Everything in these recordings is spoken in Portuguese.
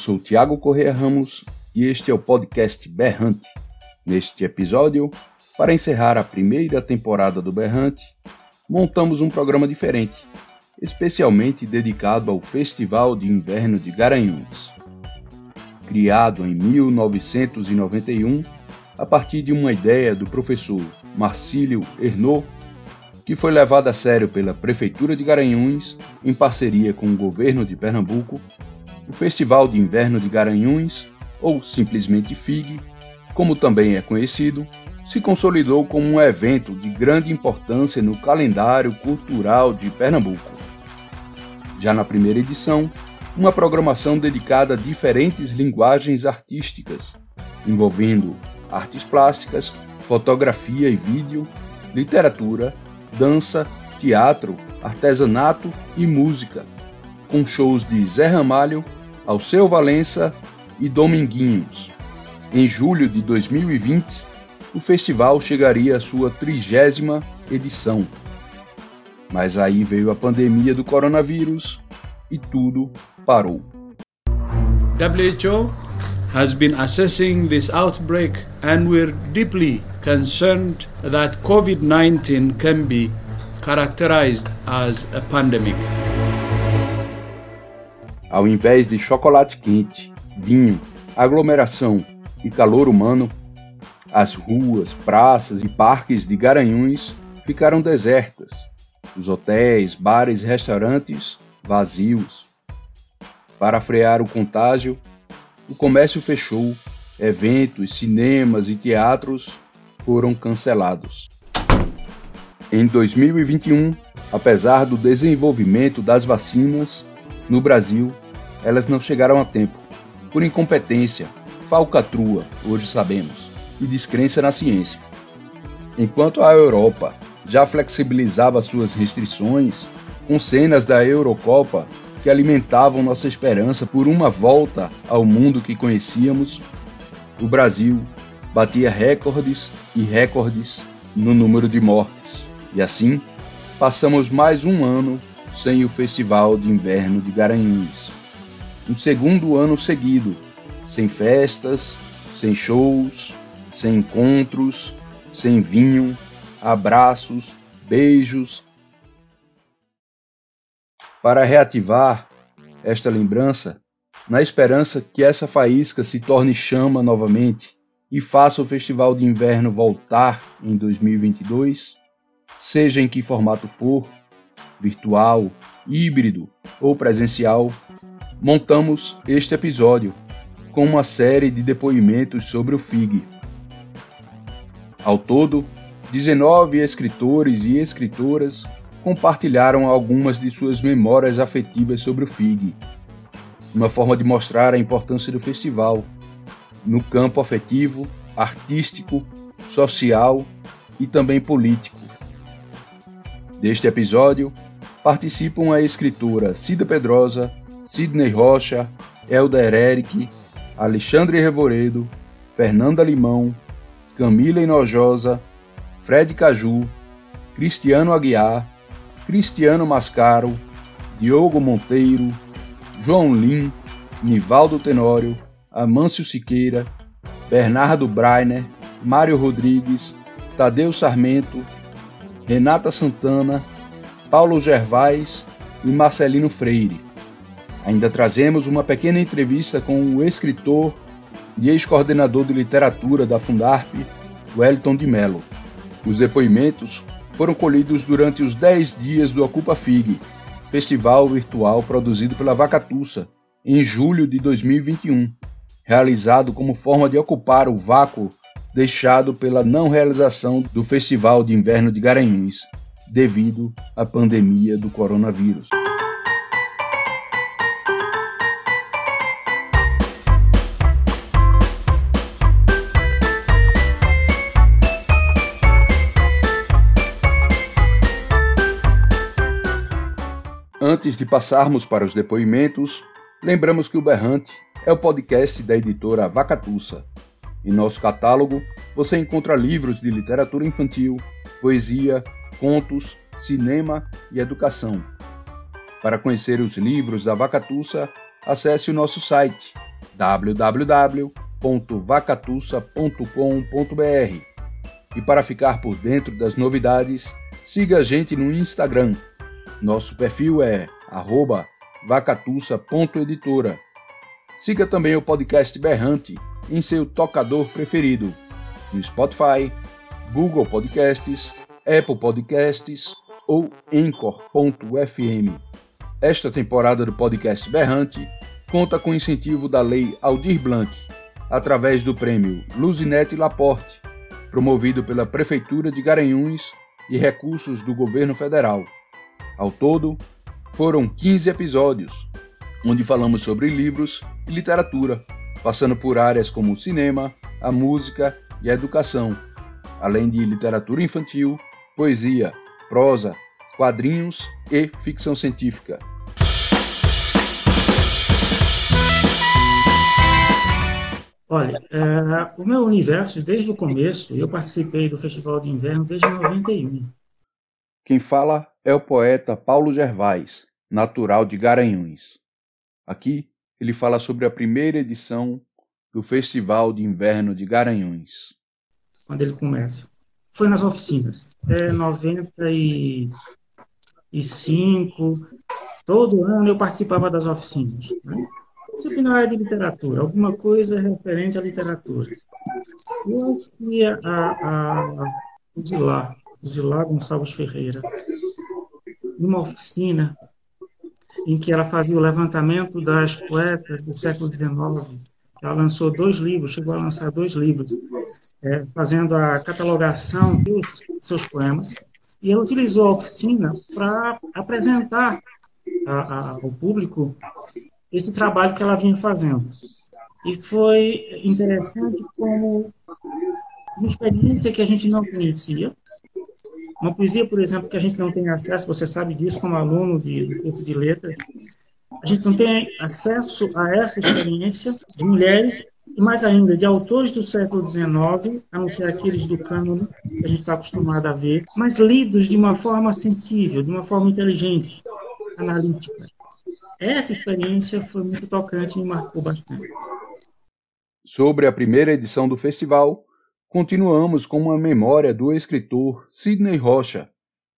sou Tiago Correia Ramos e este é o podcast Berrante. Neste episódio, para encerrar a primeira temporada do Berrante, montamos um programa diferente, especialmente dedicado ao Festival de Inverno de Garanhuns. Criado em 1991, a partir de uma ideia do professor Marcílio Ernaux, que foi levada a sério pela Prefeitura de Garanhuns em parceria com o governo de Pernambuco o Festival de Inverno de Garanhuns, ou simplesmente FIG, como também é conhecido, se consolidou como um evento de grande importância no calendário cultural de Pernambuco. Já na primeira edição, uma programação dedicada a diferentes linguagens artísticas, envolvendo artes plásticas, fotografia e vídeo, literatura, dança, teatro, artesanato e música, com shows de Zé Ramalho, Alceu Valença e Dominguinhos. Em julho de 2020, o festival chegaria à sua trigésima edição. Mas aí veio a pandemia do coronavírus e tudo parou. WHO has been assessing this outbreak and we're deeply concerned that COVID-19 can be characterized as a pandemic. Ao invés de chocolate quente, vinho, aglomeração e calor humano, as ruas, praças e parques de Garanhuns ficaram desertas. Os hotéis, bares e restaurantes vazios. Para frear o contágio, o comércio fechou, eventos, cinemas e teatros foram cancelados. Em 2021, apesar do desenvolvimento das vacinas, no Brasil, elas não chegaram a tempo, por incompetência, falcatrua, hoje sabemos, e descrença na ciência. Enquanto a Europa já flexibilizava suas restrições, com cenas da Eurocopa que alimentavam nossa esperança por uma volta ao mundo que conhecíamos, o Brasil batia recordes e recordes no número de mortes. E assim, passamos mais um ano sem o Festival de Inverno de Garanhuns. Um segundo ano seguido, sem festas, sem shows, sem encontros, sem vinho, abraços, beijos. Para reativar esta lembrança, na esperança que essa faísca se torne chama novamente e faça o Festival de Inverno voltar em 2022, seja em que formato for, virtual, híbrido ou presencial, montamos este episódio com uma série de depoimentos sobre o FIG. Ao todo, 19 escritores e escritoras compartilharam algumas de suas memórias afetivas sobre o FIG, uma forma de mostrar a importância do festival no campo afetivo, artístico, social e também político. Deste episódio, participam a escritora Cida Pedrosa, Sidney Rocha, Elder Eric, Alexandre Revoredo, Fernanda Limão, Camila Enojosa, Fred Caju, Cristiano Aguiar, Cristiano Mascaro, Diogo Monteiro, João Lim, Nivaldo Tenório, Amâncio Siqueira, Bernardo Breiner, Mário Rodrigues, Tadeu Sarmento, Renata Santana, Paulo Gervais e Marcelino Freire. Ainda trazemos uma pequena entrevista com o escritor e ex-coordenador de literatura da Fundarp, Wellington de Mello. Os depoimentos foram colhidos durante os 10 dias do Ocupa FIG, festival virtual produzido pela Vacatussa, em julho de 2021, realizado como forma de ocupar o vácuo deixado pela não realização do Festival de Inverno de Garanhuns, devido à pandemia do coronavírus. Antes de passarmos para os depoimentos, lembramos que o Berrante é o podcast da editora Vacatussa. Em nosso catálogo, você encontra livros de literatura infantil, poesia, contos, cinema e educação. Para conhecer os livros da Vacatussa, acesse o nosso site www.vacatussa.com.br. E para ficar por dentro das novidades, siga a gente no Instagram nosso perfil é vacatussa.editora. Siga também o podcast Berrante em seu tocador preferido, no Spotify, Google Podcasts, Apple Podcasts ou Anchor.fm. Esta temporada do podcast Berrante conta com incentivo da Lei Aldir Blanc, através do prêmio Luzinete Laporte, promovido pela Prefeitura de Garanhuns e recursos do Governo Federal. Ao todo, foram 15 episódios, onde falamos sobre livros e literatura, passando por áreas como o cinema, a música e a educação, além de literatura infantil, poesia, prosa, quadrinhos e ficção científica. Olha, é, o meu universo, desde o começo, eu participei do Festival de Inverno desde 91. Quem fala é o poeta Paulo Gervais, natural de Garanhuns. Aqui ele fala sobre a primeira edição do Festival de Inverno de Garanhuns. Quando ele começa. Foi nas oficinas. É 95. Todo ano eu participava das oficinas. Né? Sempre na área de literatura, alguma coisa referente à literatura. Eu ia a, a, a de lá, Zilá Gonçalves Ferreira, numa oficina em que ela fazia o levantamento das poetas do século XIX. Ela lançou dois livros, chegou a lançar dois livros, é, fazendo a catalogação dos seus poemas. E ela utilizou a oficina para apresentar a, a, ao público esse trabalho que ela vinha fazendo. E foi interessante como uma experiência que a gente não conhecia, uma poesia, por exemplo, que a gente não tem acesso, você sabe disso como aluno de, do curso de letras, a gente não tem acesso a essa experiência de mulheres e mais ainda de autores do século XIX, a não ser aqueles do cânone que a gente está acostumado a ver, mas lidos de uma forma sensível, de uma forma inteligente, analítica. Essa experiência foi muito tocante e me marcou bastante. Sobre a primeira edição do festival, continuamos com uma memória do escritor Sidney Rocha,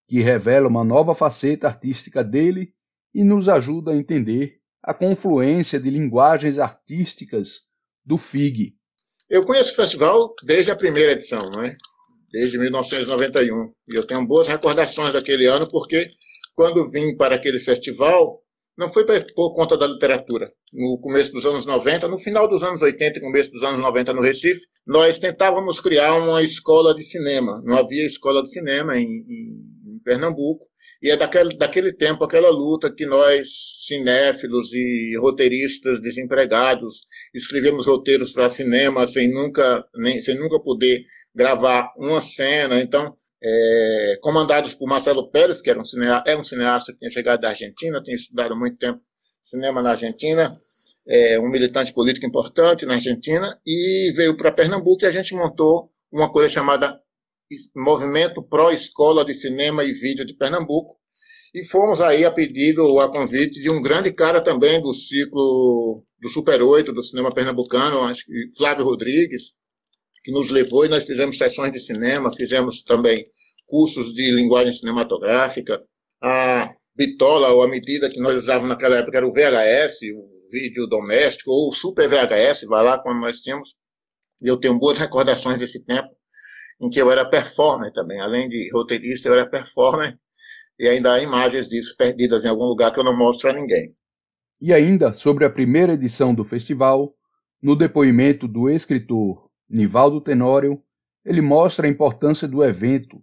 que revela uma nova faceta artística dele e nos ajuda a entender a confluência de linguagens artísticas do FIG. Eu conheço o festival desde a primeira edição, não é? desde 1991. E eu tenho boas recordações daquele ano, porque quando vim para aquele festival, não foi por conta da literatura. No começo dos anos 90, no final dos anos 80 e começo dos anos 90 no Recife, nós tentávamos criar uma escola de cinema. Não havia escola de cinema em, em, em Pernambuco. E é daquele, daquele tempo, aquela luta que nós, cinéfilos e roteiristas desempregados, escrevemos roteiros para cinema sem nunca, nem, sem nunca poder gravar uma cena. Então, é, comandados por Marcelo Pérez, que era um, cineasta, era um cineasta que tinha chegado da Argentina, tinha estudado muito tempo cinema na Argentina, é, um militante político importante na Argentina, e veio para Pernambuco e a gente montou uma coisa chamada Movimento Pró Escola de Cinema e Vídeo de Pernambuco, e fomos aí a pedido ou a convite de um grande cara também do ciclo do Super 8, do cinema pernambucano, acho que Flávio Rodrigues, que nos levou e nós fizemos sessões de cinema, fizemos também cursos de linguagem cinematográfica. A bitola, ou a medida que nós usávamos naquela época era o VHS, o vídeo doméstico, ou o Super VHS, vai lá, como nós tínhamos. E eu tenho boas recordações desse tempo, em que eu era performer também. Além de roteirista, eu era performer. E ainda há imagens disso perdidas em algum lugar que eu não mostro a ninguém. E ainda sobre a primeira edição do festival, no depoimento do escritor Nivaldo Tenório, ele mostra a importância do evento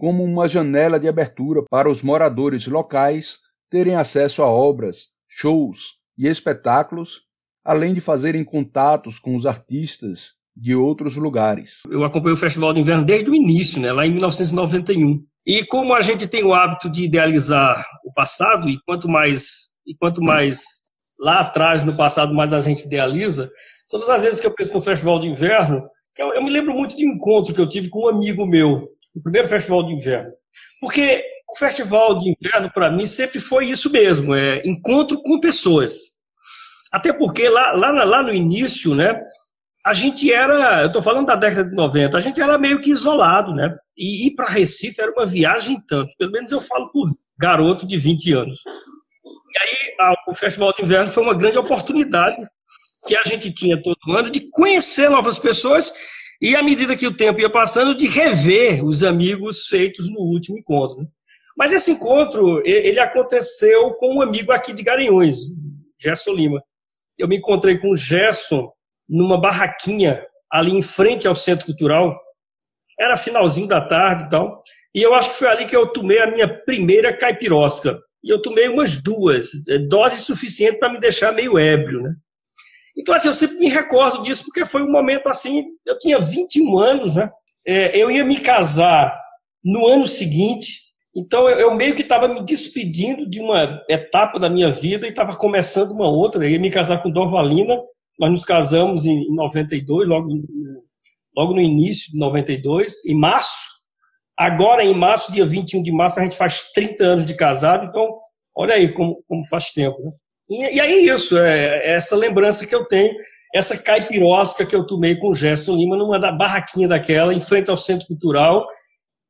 como uma janela de abertura para os moradores locais terem acesso a obras, shows e espetáculos, além de fazerem contatos com os artistas de outros lugares. Eu acompanho o Festival de Inverno desde o início, né, lá em 1991. E como a gente tem o hábito de idealizar o passado, e quanto mais, e quanto mais lá atrás no passado mais a gente idealiza, todas as vezes que eu penso no Festival de Inverno, eu, eu me lembro muito de um encontro que eu tive com um amigo meu, no primeiro Festival de Inverno. Porque o Festival de Inverno, para mim, sempre foi isso mesmo, é encontro com pessoas. Até porque lá, lá, lá no início, né, a gente era, eu estou falando da década de 90, a gente era meio que isolado, né? E ir para Recife era uma viagem tanto, pelo menos eu falo por garoto de 20 anos. E aí o Festival de Inverno foi uma grande oportunidade que a gente tinha todo ano de conhecer novas pessoas e, à medida que o tempo ia passando, de rever os amigos feitos no último encontro. Né? Mas esse encontro, ele aconteceu com um amigo aqui de Garanhões, Gerson Lima. Eu me encontrei com o Gerson numa barraquinha ali em frente ao Centro Cultural. Era finalzinho da tarde e tal. E eu acho que foi ali que eu tomei a minha primeira caipirosca. E eu tomei umas duas, é, dose suficiente para me deixar meio ébrio, né? Então, assim, eu sempre me recordo disso, porque foi um momento assim, eu tinha 21 anos, né? É, eu ia me casar no ano seguinte, então eu, eu meio que estava me despedindo de uma etapa da minha vida e estava começando uma outra. Eu ia me casar com Dorvalina, nós nos casamos em, em 92, logo, logo no início de 92, em março. Agora, em março, dia 21 de março, a gente faz 30 anos de casado, então olha aí como, como faz tempo. Né? E, e aí isso, é, é, essa lembrança que eu tenho, essa caipirosca que eu tomei com o Gerson Lima numa da barraquinha daquela, em frente ao Centro Cultural,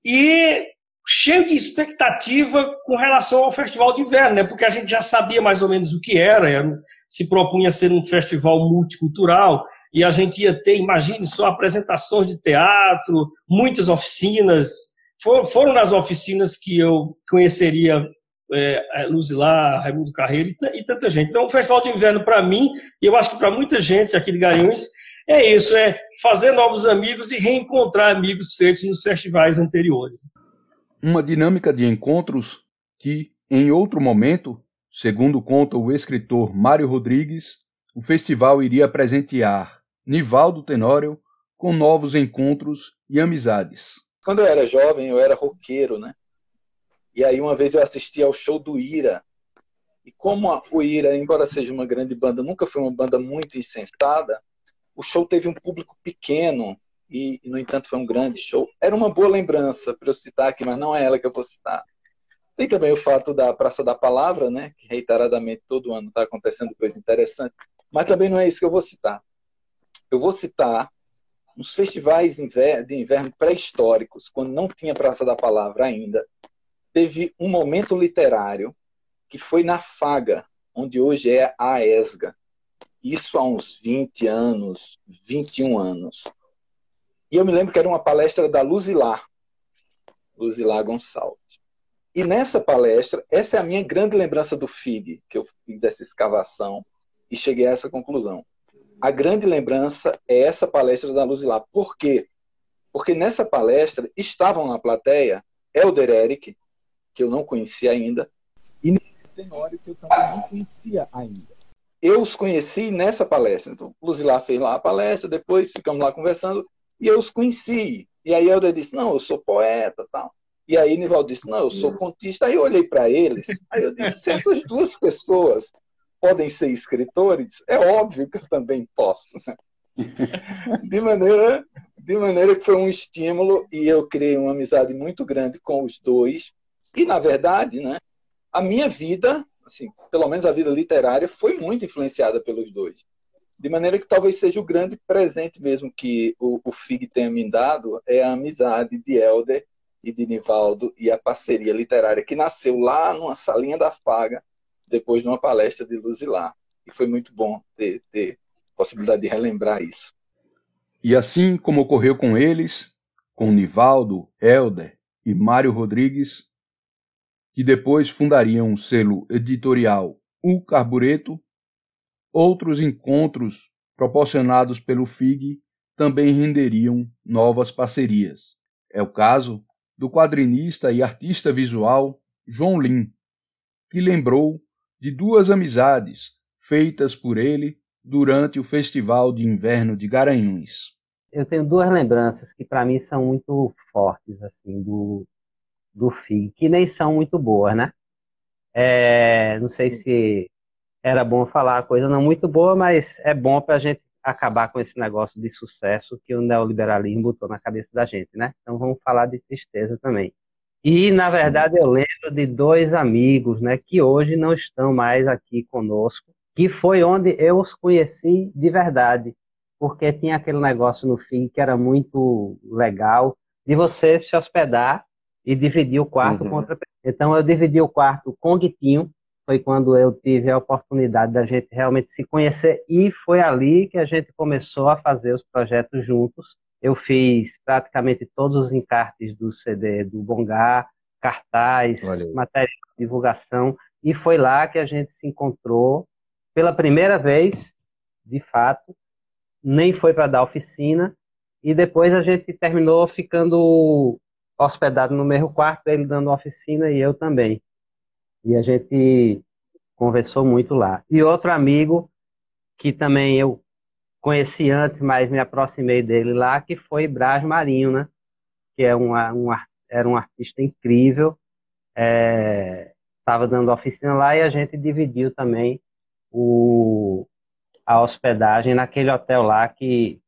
e cheio de expectativa com relação ao Festival de Inverno, né? porque a gente já sabia mais ou menos o que era, era se propunha ser um festival multicultural, e a gente ia ter, imagine só, apresentações de teatro, muitas oficinas. For, foram nas oficinas que eu conheceria é, Luzilá, Raimundo Carreiro e, e, tanta gente. Então, o Festival de Inverno, para mim, e eu acho que para muita gente aqui de Garanhuns, é isso, é fazer novos amigos e reencontrar amigos feitos nos festivais anteriores. Uma dinâmica de encontros que, em outro momento, segundo conta o escritor Mário Rodrigues, o festival iria presentear Nivaldo Tenório com novos encontros e amizades. Quando eu era jovem, eu era roqueiro, né? E aí uma vez eu assisti ao show do Ira. E como o Ira, embora seja uma grande banda, nunca foi uma banda muito insensada, o show teve um público pequeno e, no entanto, foi um grande show. Era uma boa lembrança para eu citar aqui, mas não é ela que eu vou citar. Tem também o fato da Praça da Palavra, né, que reiteradamente todo ano está acontecendo coisa interessante, mas também não é isso que eu vou citar. Eu vou citar uns festivais de inverno pré-históricos, quando não tinha Praça da Palavra ainda, teve um momento literário que foi na Faga, onde hoje é a ESGA. Isso há uns 20 anos, 21 anos. E eu me lembro que era uma palestra da Luzilar, Luzilar Gonçalves. E nessa palestra, essa é a minha grande lembrança do FIG, que eu fiz essa escavação e cheguei a essa conclusão. A grande lembrança é essa palestra da Luzilar. Por quê? Porque nessa palestra estavam na plateia Elder Eric, que eu não conhecia ainda, e Tenório, que eu também não conhecia ainda. Eu os conheci nessa palestra. Então, o Luzilar fez lá a palestra, depois ficamos lá conversando, e eu os conheci. E aí Helder disse, não, eu sou poeta tal. E aí Nivaldo disse, não, eu sou contista. Aí eu olhei para eles, aí eu disse, se essas duas pessoas podem ser escritores, é óbvio que eu também posso. Né? De maneira, de maneira que foi um estímulo e eu criei uma amizade muito grande com os dois. E, na verdade, né, a minha vida, assim, pelo menos a vida literária, foi muito influenciada pelos dois. De maneira que talvez seja o grande presente mesmo que o, o FIG tenha me dado, é a amizade de Helder e de Nivaldo e a parceria literária que nasceu lá numa salinha da Faga, depois de uma palestra de Luzilar. E foi muito bom ter, ter possibilidade de relembrar isso. E assim como ocorreu com eles, com Nivaldo, Helder e Mário Rodrigues, que depois fundariam o selo editorial O Carbureto, outros encontros proporcionados pelo FIG também renderiam novas parcerias. É o caso do quadrinista e artista visual João Lim, que lembrou de duas amizades feitas por ele durante o Festival de Inverno de Garanhuns. Eu tenho duas lembranças que para mim são muito fortes assim do do FIG, que nem são muito boas, né? É, não sei se era bom falar coisa não muito boa, mas é bom para a gente acabar com esse negócio de sucesso que o neoliberalismo botou na cabeça da gente, né? Então vamos falar de tristeza também. E, na verdade, eu lembro de dois amigos, né, que hoje não estão mais aqui conosco, que foi onde eu os conheci de verdade, porque tinha aquele negócio no fim que era muito legal de você se hospedar e dividir o quarto uhum. com outra pessoa. Então, eu dividi o quarto com o Guitinho, foi quando eu tive a oportunidade da gente realmente se conhecer e foi ali que a gente começou a fazer os projetos juntos. Eu fiz praticamente todos os encartes do CD do Bongá, cartaz, Valeu. material de divulgação e foi lá que a gente se encontrou pela primeira vez, de fato, nem foi para dar oficina e depois a gente terminou ficando hospedado no mesmo quarto, ele dando oficina e eu também. E a gente conversou muito lá. E outro amigo, que também eu conheci antes, mas me aproximei dele lá, que foi Brás Marinho, né? Que é um, um, era um artista incrível. Estava é, dando oficina lá e a gente dividiu também o, a hospedagem naquele hotel lá que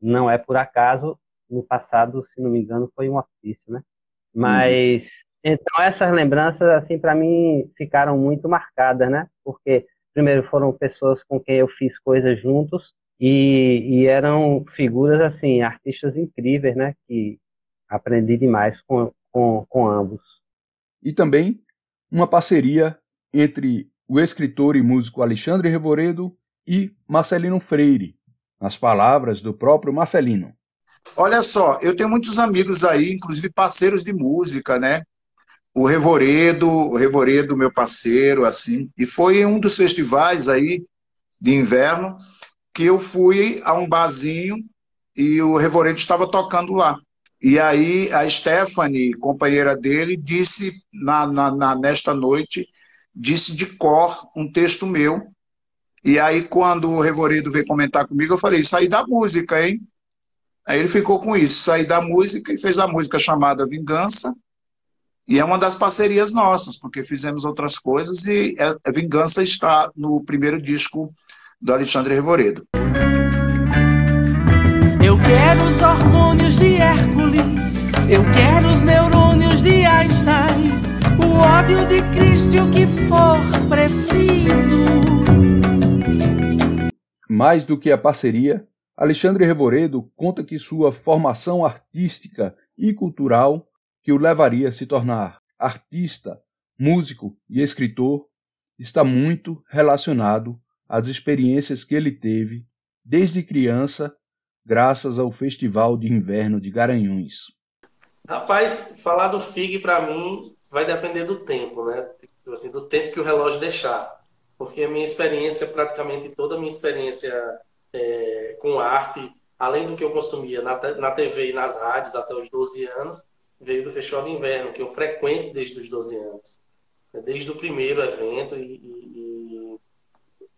não é por acaso, no passado, se não me engano, foi um ofício, né? Mas então, essas lembranças, assim, para mim, ficaram muito marcadas, né? Porque, primeiro, foram pessoas com quem eu fiz coisas juntos e, e eram figuras, assim, artistas incríveis, né? Que aprendi demais com, com, com ambos. E também uma parceria entre o escritor e músico Alexandre Revoredo e Marcelino Freire, nas palavras do próprio Marcelino. Olha só, eu tenho muitos amigos aí, inclusive parceiros de música, né? o Revoredo, o Revoredo, meu parceiro, assim, e foi um dos festivais aí de inverno que eu fui a um barzinho e o Revoredo estava tocando lá. E aí a Stephanie, companheira dele, disse na, na, na, nesta noite, disse de cor um texto meu. E aí quando o Revoredo veio comentar comigo, eu falei, saí da música, hein? Aí ele ficou com isso, saí da música e fez a música chamada Vingança, e é uma das parcerias nossas, porque fizemos outras coisas e a é, é Vingança está no primeiro disco do Alexandre Revoredo. Eu quero os hormônios de Hércules, eu quero os neurônios de Einstein, o ódio de Cristo o que for preciso. Mais do que a parceria, Alexandre Revoredo conta que sua formação artística e cultural que o levaria a se tornar artista, músico e escritor está muito relacionado às experiências que ele teve desde criança, graças ao Festival de Inverno de Garanhuns. Rapaz, falar do FIG para mim vai depender do tempo, né? Tipo assim, do tempo que o relógio deixar. Porque a minha experiência, praticamente toda a minha experiência é, com arte, além do que eu consumia na, na TV e nas rádios até os 12 anos, veio do Festival de Inverno, que eu frequento desde os 12 anos. Desde o primeiro evento e, e, e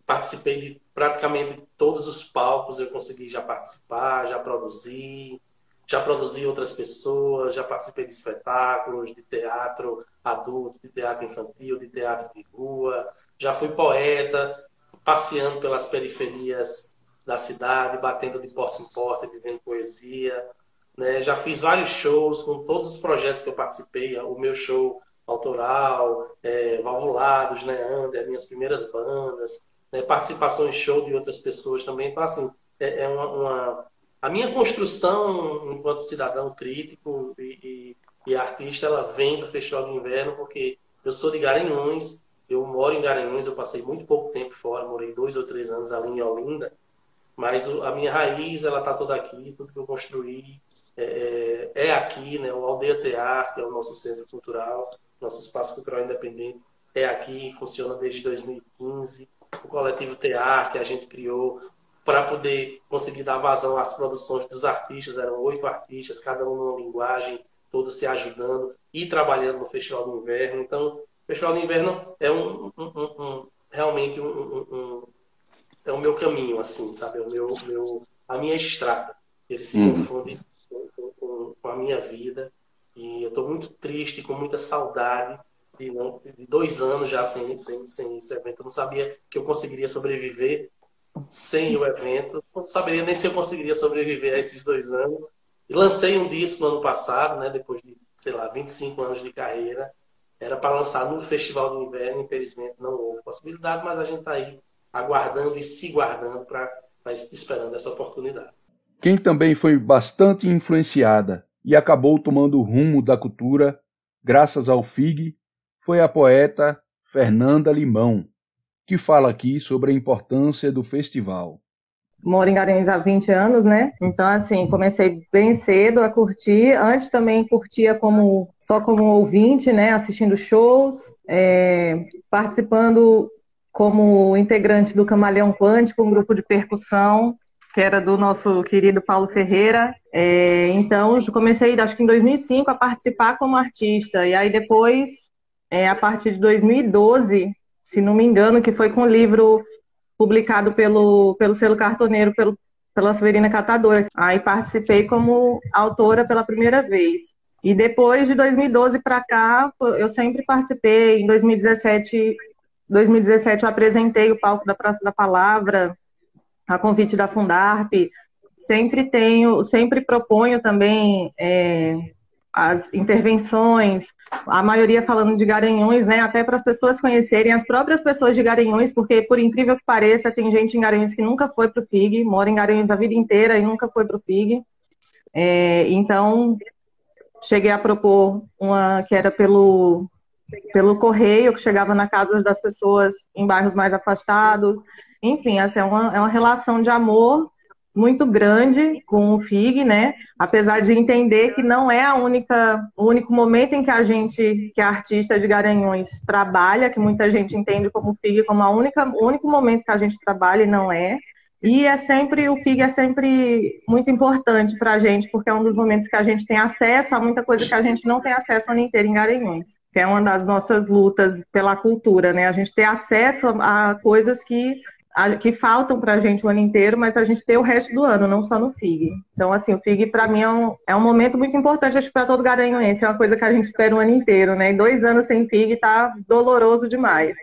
participei de praticamente todos os palcos, eu consegui já participar, já produzir, já produzi outras pessoas, já participei de espetáculos, de teatro adulto, de teatro infantil, de teatro de rua, já fui poeta, passeando pelas periferias da cidade, batendo de porta em porta, dizendo poesia, né? Já fiz vários shows com todos os projetos que eu participei, o meu show autoral, é, Valvulados, né, Under, minhas primeiras bandas, né, participação em show de outras pessoas também. Então, assim, é, é uma, uma, A minha construção enquanto cidadão crítico e, e, e, artista, ela vem do Festival de Inverno, porque eu sou de Garanhuns, eu moro em Garanhuns, eu passei muito pouco tempo fora, morei dois ou três anos ali em Olinda, mas a minha raiz, ela está toda aqui, tudo que eu construí, é, é, é aqui, né? O Aldeia Tear, que é o nosso centro cultural, nosso espaço cultural independente, é aqui, funciona desde 2015. O coletivo Tear, que a gente criou para poder conseguir dar vazão às produções dos artistas, eram oito artistas, cada um numa linguagem todos se ajudando e trabalhando no Festival do Inverno. Então, o Festival do Inverno é um, um, um realmente um, é o meu caminho, assim, sabe? É o meu, meu, a minha estrada. Ele se uhum. confunde com, com, com, a minha vida. E eu estou muito triste, com muita saudade de, não, de dois anos já sem, sem, sem esse evento. Eu não sabia que eu conseguiria sobreviver sem o evento. Não saberia nem se eu conseguiria sobreviver a esses dois anos. E lancei um disco no ano passado, né, depois de, sei lá, 25 anos de carreira. Era para lançar no Festival do Inverno, infelizmente não houve possibilidade, mas a gente está aí aguardando e se guardando para esperando essa oportunidade. Quem também foi bastante influenciada e acabou tomando o rumo da cultura graças ao FIG foi a poeta Fernanda Limão, que fala aqui sobre a importância do festival. Moro em Garanhuns há 20 anos, né? Então, assim, comecei bem cedo a curtir. Antes também curtia como só como ouvinte, né? Assistindo shows, é, participando como integrante do Camaleão Quântico, um grupo de percussão que era do nosso querido Paulo Ferreira. É, então, comecei, acho que em 2005, a participar como artista. E aí depois, é, a partir de 2012, se não me engano, que foi com o livro publicado pelo, pelo selo cartoneiro, pelo, pela Severina Catadora. Aí participei como autora pela primeira vez. E depois de 2012 para cá, eu sempre participei. Em 2017, 2017 eu apresentei o palco da Praça da Palavra, a convite da Fundarp. Sempre tenho, sempre proponho também é, as intervenções, a maioria falando de Garanhões, né? Até para as pessoas conhecerem as próprias pessoas de Garanhões, porque por incrível que pareça, tem gente em Garanhões que nunca foi para o FIG, mora em Garanhões a vida inteira e nunca foi para o FIG. É, então, cheguei a propor uma que era pelo pelo correio, que chegava na casa das pessoas em bairros mais afastados. Enfim, essa é uma, é uma relação de amor muito grande com o FIG, né? Apesar de entender que não é a única, o único momento em que a gente, que a artista de Garanhões trabalha, que muita gente entende como FIG como a única, o único momento que a gente trabalha e não é. E é sempre, o FIG é sempre muito importante para a gente, porque é um dos momentos que a gente tem acesso a muita coisa que a gente não tem acesso ano inteiro em Garanhões, que é uma das nossas lutas pela cultura, né? A gente ter acesso a coisas que que faltam para a gente o ano inteiro, mas a gente tem o resto do ano, não só no FIG. Então, assim, o FIG para mim é um, é um momento muito importante, acho para todo garanhuense, é uma coisa que a gente espera o ano inteiro, né? E dois anos sem FIG tá doloroso demais.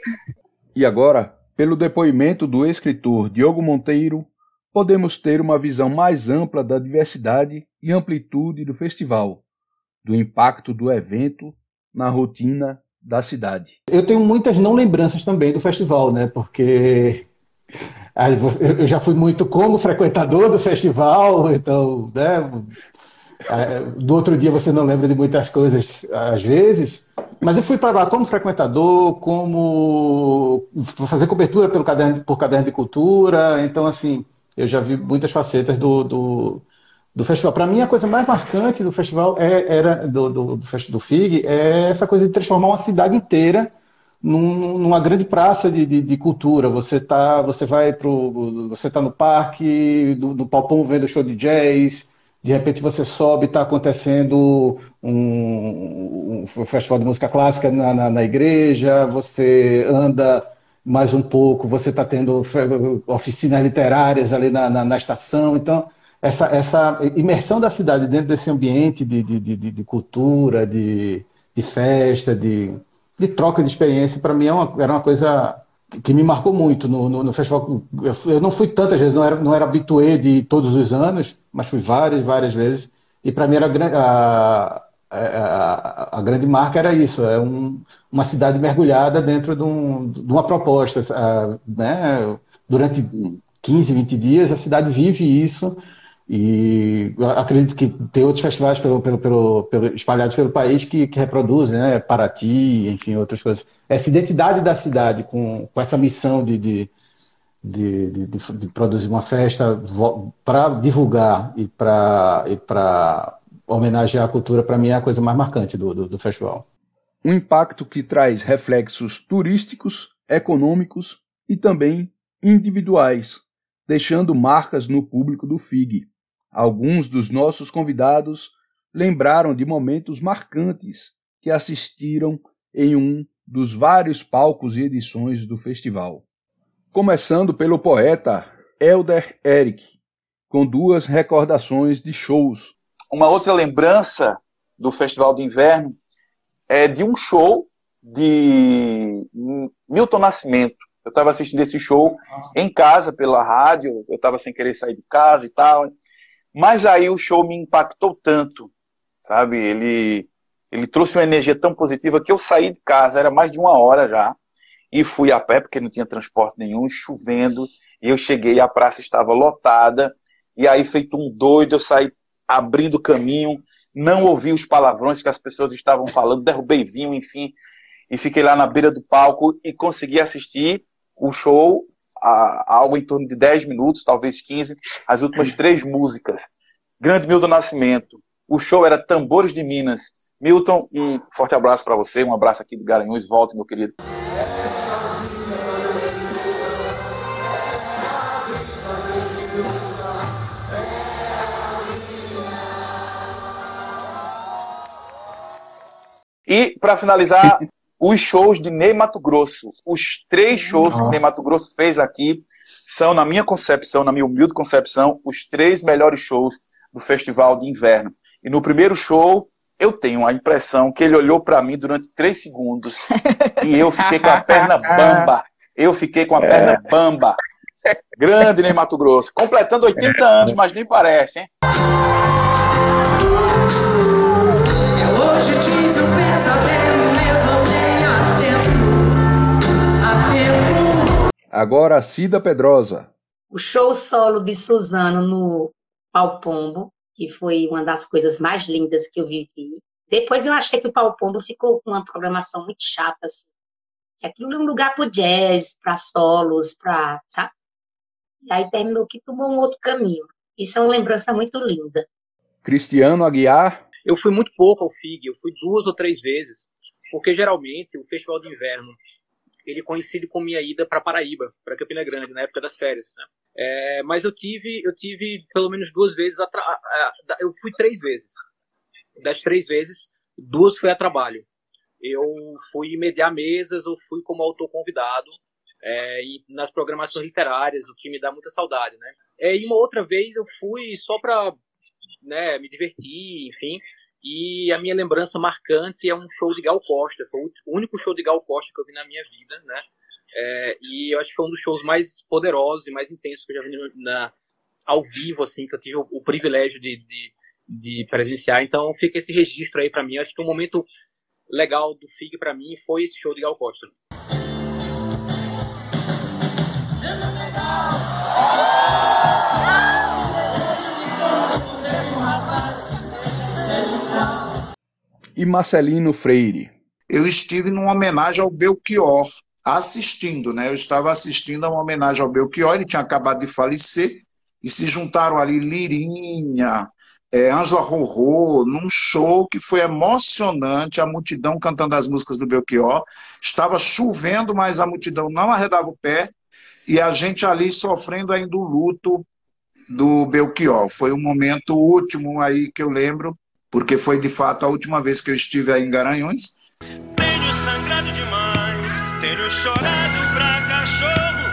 E agora, pelo depoimento do escritor Diogo Monteiro, podemos ter uma visão mais ampla da diversidade e amplitude do festival, do impacto do evento na rotina da cidade. Eu tenho muitas não lembranças também do festival, né? Porque eu já fui muito como frequentador do festival, então, né, é, do outro dia você não lembra de muitas coisas às vezes, mas eu fui para lá como frequentador, como fazer cobertura pelo caderno, por caderno de cultura, então assim, eu já vi muitas facetas do, do, do festival. Para mim, a coisa mais marcante do festival é, era do, do, do, FIG é essa coisa de transformar uma cidade inteira num, numa grande praça de, de, de, cultura. Você tá, você vai pro, você tá no parque, do, do Palpão vendo show de jazz. De repente você sobe, está acontecendo um, um, festival de música clássica na, na, na igreja. Você anda mais um pouco, você está tendo oficinas literárias ali na, na, na, estação. Então, essa, essa imersão da cidade dentro desse ambiente de, de, de, de cultura, de, de festa, de, de troca de experiência, para mim é uma, era uma coisa que me marcou muito no, no, no festival. Eu, eu, não fui tantas vezes, não era, não era habitué de todos os anos, mas fui várias, várias vezes. E para mim era a, a, a, a, grande marca era isso, é um, uma cidade mergulhada dentro de, um, de uma proposta. né? Durante 15, 20 dias, a cidade vive isso e acredito que tem outros festivais pelo, pelo, pelo, pelo espalhados pelo país que, que reproduzem, né? Paraty, enfim, outras coisas. Essa identidade da cidade com, com essa missão de, de, de, de, de produzir uma festa para divulgar e para e homenagear a cultura, para mim é a coisa mais marcante do, do, do festival. Um impacto que traz reflexos turísticos, econômicos e também individuais, deixando marcas no público do FIG. Alguns dos nossos convidados lembraram de momentos marcantes que assistiram em um dos vários palcos e edições do festival. Começando pelo poeta Elder Eric, com duas recordações de shows. Uma outra lembrança do Festival de Inverno é de um show de Milton Nascimento. Eu estava assistindo esse show em casa pela rádio, eu estava sem querer sair de casa e tal. Mas aí o show me impactou tanto, sabe? Ele ele trouxe uma energia tão positiva que eu saí de casa, era mais de uma hora já, e fui a pé, porque não tinha transporte nenhum, chovendo, e eu cheguei, a praça estava lotada, e aí, feito um doido, eu saí abrindo caminho, não ouvi os palavrões que as pessoas estavam falando, derrubei vinho, enfim, e fiquei lá na beira do palco e consegui assistir o show, a, a algo em torno de 10 minutos, talvez 15, as últimas três músicas. Grande Milton Nascimento. O show era Tambores de Minas. Milton, um forte abraço para você, um abraço aqui do Garanhuns, volte, meu querido. E, para finalizar, os shows de Ney Mato Grosso. Os três shows que Ney Mato Grosso fez aqui são, na minha concepção, na minha humilde concepção, os três melhores shows do Festival de Inverno. E no primeiro show, eu tenho a impressão que ele olhou para mim durante três segundos e eu fiquei com a perna bamba. Eu fiquei com a perna bamba. Grande Ney Mato Grosso. Completando 80 anos, mas nem parece, hein? Agora Cida Pedrosa. O show solo de Suzano no Palpombo que foi uma das coisas mais lindas que eu vivi. Depois eu achei que o Pau Pombo ficou com uma programação muito chata, assim. Que aquilo é um lugar para jazz, para solos, para. sabe? E aí terminou que tomou um outro caminho. Isso é uma lembrança muito linda. Cristiano Aguiar. Eu fui muito pouco ao FIG, eu fui duas ou três vezes, porque geralmente o Festival de Inverno ele coincide com minha ida para Paraíba, para Campina Grande, na época das férias. Né? É, mas eu tive, eu tive pelo menos duas vezes, a eu fui três vezes. Das três vezes, duas foi a trabalho. Eu fui mediar mesas, ou fui como autor convidado, é, nas programações literárias, o que me dá muita saudade, né? É, e uma outra vez eu fui só para né, me divertir, enfim. E a minha lembrança marcante é um show de Gal Costa. Foi o único show de Gal Costa que eu vi na minha vida, né? É, e eu acho que foi um dos shows mais poderosos e mais intensos que eu já vi na, ao vivo, assim, que eu tive o, o privilégio de, de, de, presenciar. Então fica esse registro aí para mim. Acho que um momento legal do FIG para mim foi esse show de Gal Costa. E Marcelino Freire. Eu estive numa homenagem ao Belchior, assistindo, né? Eu estava assistindo a uma homenagem ao Belchior, ele tinha acabado de falecer, e se juntaram ali Lirinha, é, Ângela Rorô, num show que foi emocionante, a multidão cantando as músicas do Belchior. Estava chovendo, mas a multidão não arredava o pé, e a gente ali sofrendo ainda o luto do Belchior. Foi um momento último aí que eu lembro, porque foi de fato a última vez que eu estive aí em Garanhuns. Tenho sangrado demais, tenho chorado pra cachorro.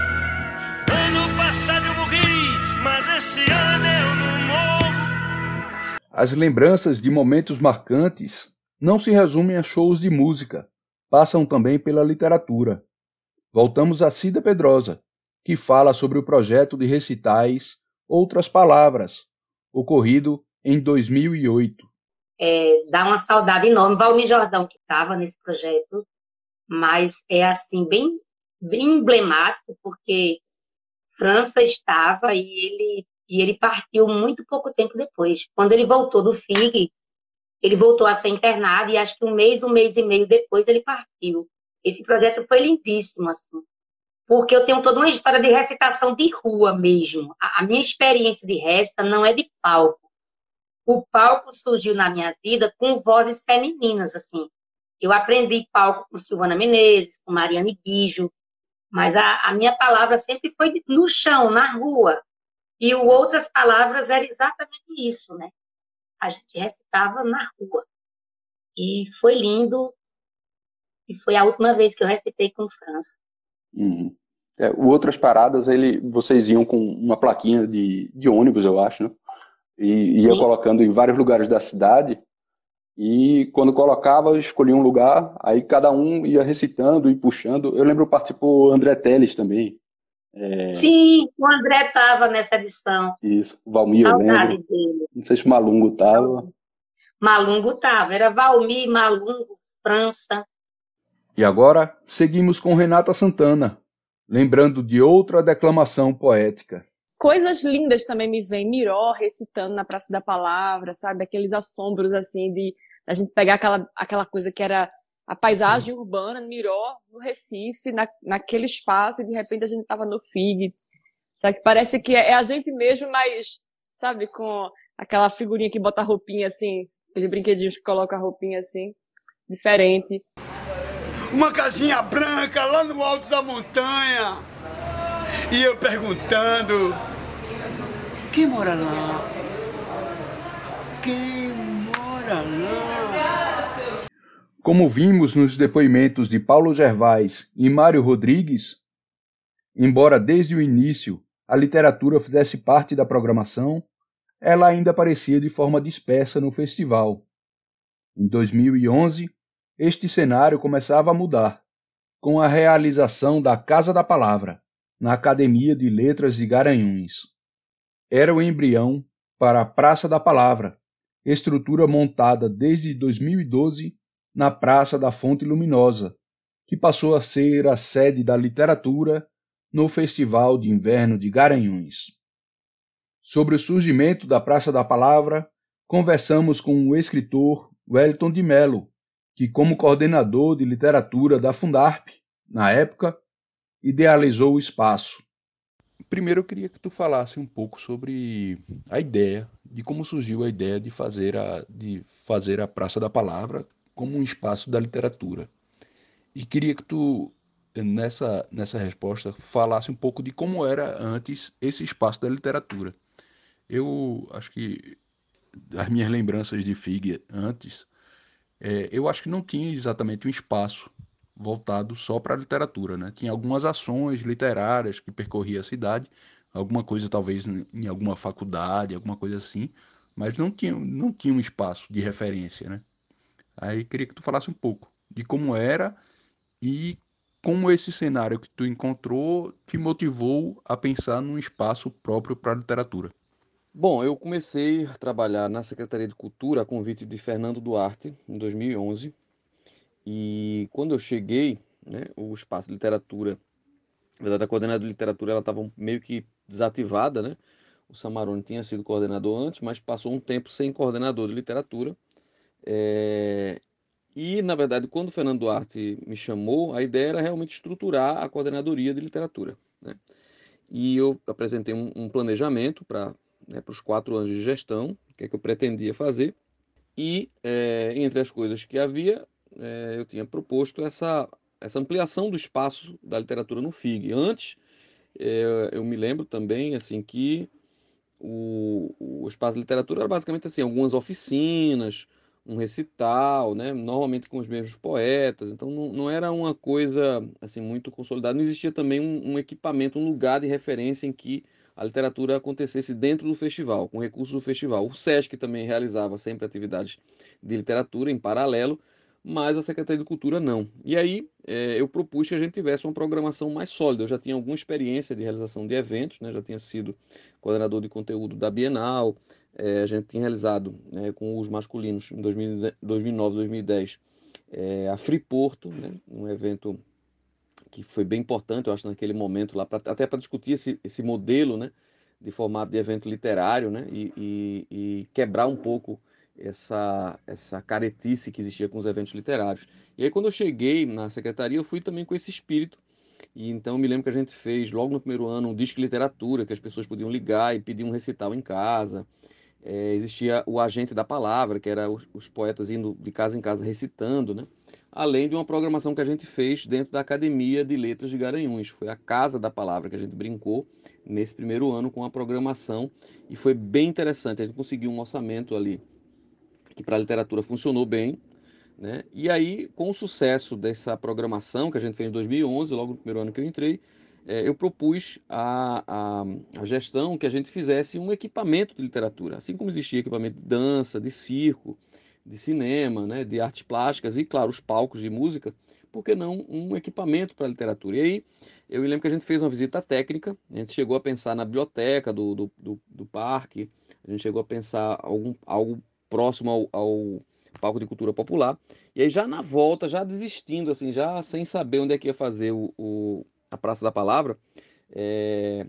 Ano passado eu morri, mas esse ano eu não morro. As lembranças de momentos marcantes não se resumem a shows de música, passam também pela literatura. Voltamos a Cida Pedrosa, que fala sobre o projeto de recitais Outras Palavras, ocorrido em 2008. É, dá uma saudade enorme. Valmir Jordão, que estava nesse projeto, mas é assim, bem, bem emblemático, porque França estava e ele, e ele partiu muito pouco tempo depois. Quando ele voltou do FIG, ele voltou a ser internado e acho que um mês, um mês e meio depois ele partiu. Esse projeto foi lindíssimo, assim porque eu tenho toda uma história de recitação de rua mesmo. A, a minha experiência de resta não é de palco. O palco surgiu na minha vida com vozes femininas, assim. Eu aprendi palco com Silvana Menezes, com Mariane Bijo, mas a, a minha palavra sempre foi no chão, na rua. E o Outras Palavras era exatamente isso, né? a gente recitava na rua. E foi lindo. E foi a última vez que eu recitei com França. Uhum. É, Outras Paradas, ele, vocês iam com uma plaquinha de, de ônibus, eu acho, né? E ia Sim. colocando em vários lugares da cidade. E quando colocava, escolhia um lugar, aí cada um ia recitando e puxando. Eu lembro participou o André Teles também. É... Sim, o André estava nessa edição. Isso, o Valmir, eu lembro. Dele. Não sei se o Malungo estava. Malungo estava, era Valmir, Malungo, França. E agora seguimos com Renata Santana, lembrando de outra declamação poética. Coisas lindas também me vêm, Miró recitando na Praça da Palavra, sabe? Aqueles assombros assim de a gente pegar aquela, aquela coisa que era a paisagem urbana, Miró, no Recife, na, naquele espaço, e de repente a gente estava no FIG. Sabe? Parece que é, é a gente mesmo, mas, sabe, com aquela figurinha que bota a roupinha assim, aqueles brinquedinhos que coloca a roupinha assim, diferente uma casinha branca lá no alto da montanha. E eu perguntando: quem mora lá? Quem mora lá? Como vimos nos depoimentos de Paulo Gervais e Mário Rodrigues, embora desde o início a literatura fizesse parte da programação, ela ainda aparecia de forma dispersa no festival. Em 2011, este cenário começava a mudar, com a realização da Casa da Palavra, na Academia de Letras de Garanhuns. Era o embrião para a Praça da Palavra, estrutura montada desde 2012 na Praça da Fonte Luminosa, que passou a ser a sede da literatura no Festival de Inverno de Garanhuns. Sobre o surgimento da Praça da Palavra, conversamos com o escritor Wellington de Mello, que, como coordenador de literatura da Fundarp, na época, idealizou o espaço. Primeiro eu queria que tu falasse um pouco sobre a ideia, de como surgiu a ideia de fazer a, de fazer a Praça da Palavra como um espaço da literatura. E queria que tu, nessa, nessa resposta, falasse um pouco de como era antes esse espaço da literatura. Eu acho que as minhas lembranças de FIG antes é, eu acho que não tinha exatamente um espaço voltado só para a literatura, né? Tinha algumas ações literárias que percorria a cidade, alguma coisa talvez em alguma faculdade, alguma coisa assim, mas não tinha, não tinha um espaço de referência, né? Aí queria que tu falasse um pouco de como era e como esse cenário que tu encontrou te motivou a pensar num espaço próprio para a literatura. Bom, eu comecei a trabalhar na Secretaria de Cultura a convite de Fernando Duarte em 2011. E quando eu cheguei, né, o espaço de literatura, na verdade a coordenadora de literatura ela estava meio que desativada, né? O Samarone tinha sido coordenador antes, mas passou um tempo sem coordenador de literatura. É... E, na verdade, quando o Fernando Duarte me chamou, a ideia era realmente estruturar a coordenadoria de literatura. Né? E eu apresentei um, um planejamento para né, os quatro anos de gestão, o que, é que eu pretendia fazer. E, é, entre as coisas que havia, é, eu tinha proposto essa, essa ampliação do espaço da literatura no FIG. Antes, é, eu me lembro também assim que o, o espaço de literatura era basicamente assim, algumas oficinas, um recital, né? normalmente com os mesmos poetas, então não, não era uma coisa assim muito consolidada, não existia também um, um equipamento, um lugar de referência em que a literatura acontecesse dentro do festival, com recursos do festival. O SESC também realizava sempre atividades de literatura em paralelo, mas a Secretaria de Cultura não. E aí é, eu propus que a gente tivesse uma programação mais sólida. Eu já tinha alguma experiência de realização de eventos, né? já tinha sido coordenador de conteúdo da Bienal, é, a gente tinha realizado né, com os masculinos em 2009, 2010 é, a Free Porto, né? um evento que foi bem importante, eu acho, naquele momento lá, pra, até para discutir esse, esse modelo né, de formato de evento literário né, e, e, e, quebrar um pouco essa, essa caretice que existia com os eventos literários. E aí, quando eu cheguei na secretaria, eu fui também com esse espírito. E então, me lembro que a gente fez, logo no primeiro ano, um disco literatura, que as pessoas podiam ligar e pedir um recital em casa. É, existia o agente da palavra, que era os, os poetas indo de casa em casa recitando, né? além de uma programação que a gente fez dentro da Academia de Letras de Garanhuns. Foi a Casa da Palavra que a gente brincou nesse primeiro ano com a programação e foi bem interessante. A gente conseguiu um orçamento ali que para a literatura funcionou bem. Né? E aí, com o sucesso dessa programação que a gente fez em 2011, logo no primeiro ano que eu entrei, é, eu propus à, gestão que a gente fizesse um equipamento de literatura. Assim como existia equipamento de dança, de circo, de cinema, né, de artes plásticas e, claro, os palcos de música, por que não um equipamento para literatura? E aí eu me lembro que a gente fez uma visita técnica, a gente chegou a pensar na biblioteca do, do, do, do parque, a gente chegou a pensar algum, algo próximo ao, ao palco de cultura popular, e aí já na volta, já desistindo, assim, já sem saber onde é que ia fazer o, o a Praça da Palavra, é,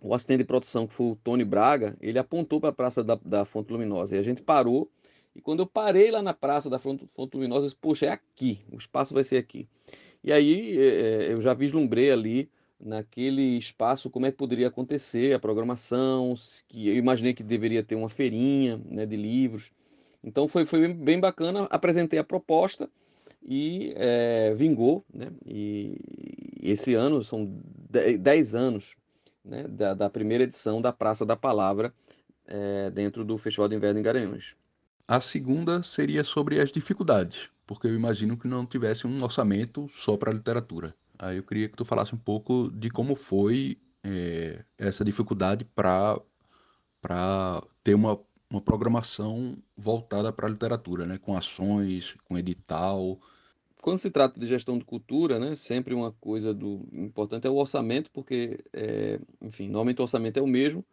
o assistente de produção, que foi o Tony Braga, ele apontou para a Praça da, da Fonte Luminosa, e a gente parou, e quando eu parei lá na Praça da Fonte, Fonte Luminosa, eu disse, poxa, é aqui, o espaço vai ser aqui. E aí é, eu já vislumbrei ali, naquele espaço, como é que poderia acontecer a programação, que eu imaginei que deveria ter uma feirinha né, de livros. Então foi, foi bem bacana, apresentei a proposta e é, vingou, né? E esse ano são 10 anos né, da, da, primeira edição da Praça da Palavra é, dentro do Festival de Inverno em Garanhuns. A segunda seria sobre as dificuldades, porque eu imagino que não tivesse um orçamento só para literatura. Aí eu queria que tu falasse um pouco de como foi é, essa dificuldade para ter uma, uma programação voltada para a literatura, né? com ações, com edital. Quando se trata de gestão de cultura, né, sempre uma coisa do importante é o orçamento, porque, é, enfim, normalmente o orçamento é o mesmo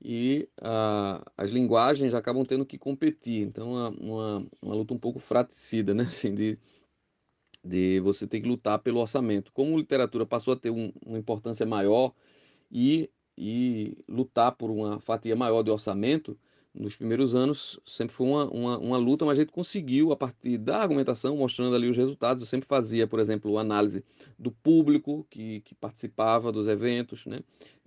e a, as linguagens acabam tendo que competir. Então, uma, uma, uma luta um pouco fraticida, né, assim, de, de você ter que lutar pelo orçamento. Como literatura passou a ter um, uma importância maior e, e lutar por uma fatia maior de orçamento, nos primeiros anos sempre foi uma, uma, uma, luta, mas a gente conseguiu, a partir da argumentação, mostrando ali os resultados. Eu sempre fazia, por exemplo, análise do público que, que participava dos eventos, né?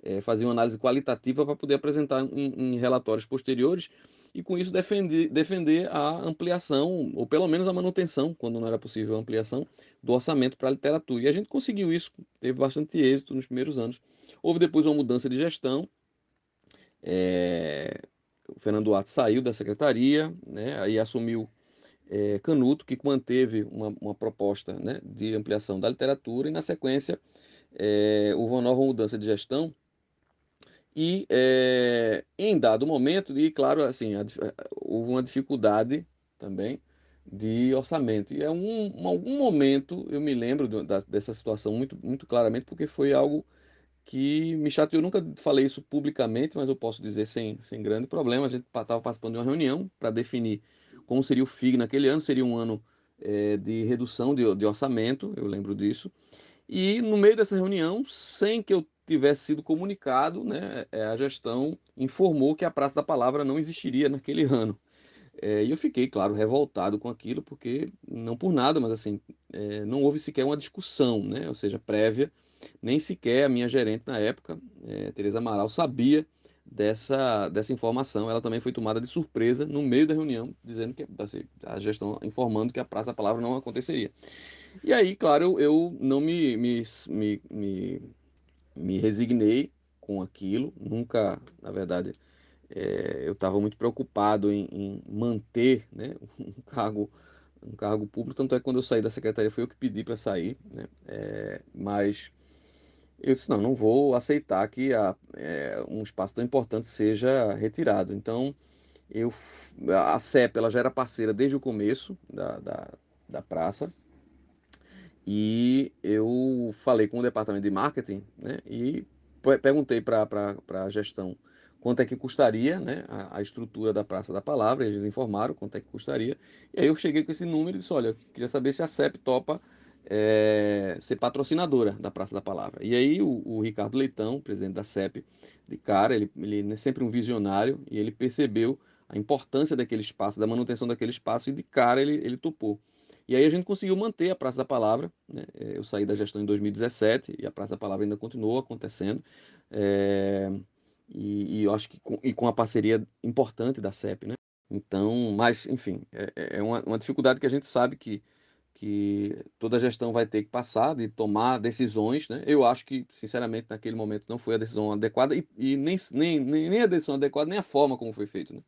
É, fazia uma análise qualitativa para poder apresentar em, em relatórios posteriores e com isso defender, defender a ampliação, ou pelo menos a manutenção, quando não era possível a ampliação, do orçamento para a literatura. E a gente conseguiu isso, teve bastante êxito nos primeiros anos. Houve depois uma mudança de gestão, é, o Fernando Duarte saiu da secretaria, né, aí assumiu é, Canuto, que manteve uma, uma proposta né, de ampliação da literatura, e na sequência é, houve uma nova mudança de gestão, e é, em dado momento, e claro, assim, a, houve uma dificuldade também de orçamento. E é um, um algum momento eu me lembro da, dessa situação muito, muito claramente, porque foi algo que me chateou. Eu nunca falei isso publicamente, mas eu posso dizer sem, sem grande problema. A gente estava participando de uma reunião para definir como seria o FIG naquele ano. Seria um ano é, de redução de, de orçamento, eu lembro disso. E no meio dessa reunião, sem que eu tivesse sido comunicado, né, é, a gestão informou que a Praça da Palavra não existiria naquele ano. É, e eu fiquei, claro, revoltado com aquilo, porque não por nada, mas assim, é, não houve sequer uma discussão, né, ou seja, prévia, nem sequer a minha gerente na época, é, Tereza Amaral, sabia dessa, dessa informação. Ela também foi tomada de surpresa no meio da reunião, dizendo que assim, a gestão informando que a Praça da Palavra não aconteceria. E aí, claro, eu, eu não me, me, me, me me resignei com aquilo, nunca, na verdade, é, eu estava muito preocupado em, em, manter né, um cargo um cargo público, tanto é que quando eu saí da secretaria foi eu que pedi para sair, né, é, mas eu disse, não, não vou aceitar que a, é, um espaço tão importante seja retirado. Então, eu, a CEP ela já era parceira desde o começo da, da, da praça, e eu falei com o departamento de marketing né, e perguntei para a gestão quanto é que custaria né, a, a, estrutura da Praça da Palavra, eles informaram quanto é que custaria. E aí eu cheguei com esse número e disse, olha, queria saber se a CEP topa é, ser patrocinadora da Praça da Palavra. E aí o, o, Ricardo Leitão, presidente da CEP, de cara, ele, ele é sempre um visionário e ele percebeu a importância daquele espaço, da manutenção daquele espaço e de cara ele, ele topou. E aí a gente conseguiu manter a Praça da Palavra. Né? É, eu saí da gestão em 2017 e a Praça da Palavra ainda continuou acontecendo. É, e, e, eu acho que com, e com a parceria importante da CEP, né? Então, mas, enfim, é, é, é uma, uma dificuldade que a gente sabe que, que toda gestão vai ter que passar de tomar decisões, né? Eu acho que, sinceramente, naquele momento não foi a decisão adequada e, e nem, nem, nem a decisão adequada, nem a forma como foi feito, né?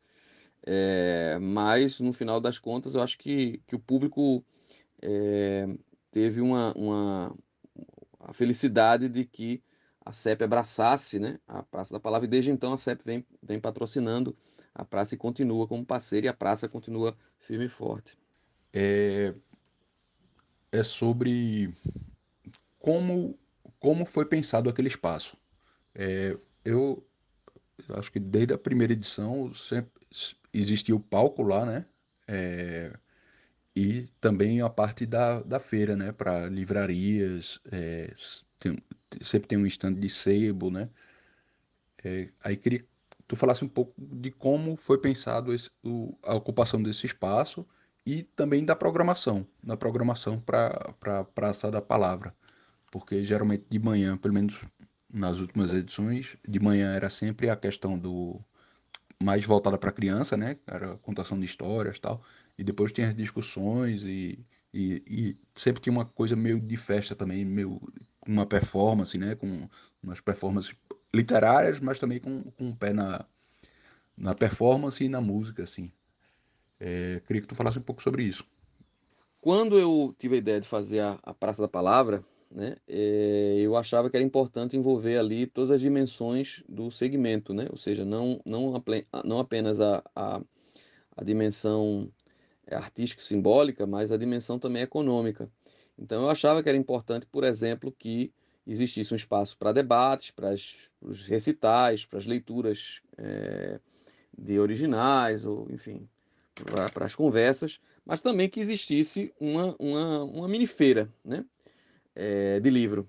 É, mas, no final das contas, eu acho que, que o público é, teve uma, uma a felicidade de que a CEP abraçasse né, a Praça da Palavra, e desde então a CEP vem, vem patrocinando a praça e continua como parceira, e a praça continua firme e forte. É, é sobre como, como foi pensado aquele espaço. É, eu acho que desde a primeira edição sempre existia o palco lá, né? É, e também a parte da, da feira, né? Para livrarias, é, tem, sempre tem um stand de sebo, né? É, aí queria que tu falasse um pouco de como foi pensado esse, o, a ocupação desse espaço e também da programação, da programação para a Praça da Palavra, porque geralmente de manhã, pelo menos nas últimas edições, de manhã era sempre a questão do mais voltada para criança, né? Era contação de histórias tal, e depois tinha as discussões e, e, e sempre tinha uma coisa meio de festa também, meio uma performance, né? Com umas performances literárias, mas também com, com pé na, na performance e na música, assim. É, queria que tu falasse um pouco sobre isso. Quando eu tive a ideia de fazer a, a Praça da Palavra, né, é, eu achava que era importante envolver ali todas as dimensões do segmento, né, ou seja, não, não, não apenas a, a, a dimensão artística e simbólica, mas a dimensão também econômica. Então eu achava que era importante, por exemplo, que existisse um espaço para debates, para os recitais, para as leituras é, de originais, ou enfim, para as conversas, mas também que existisse uma, uma, uma mini feira né, é, de livro.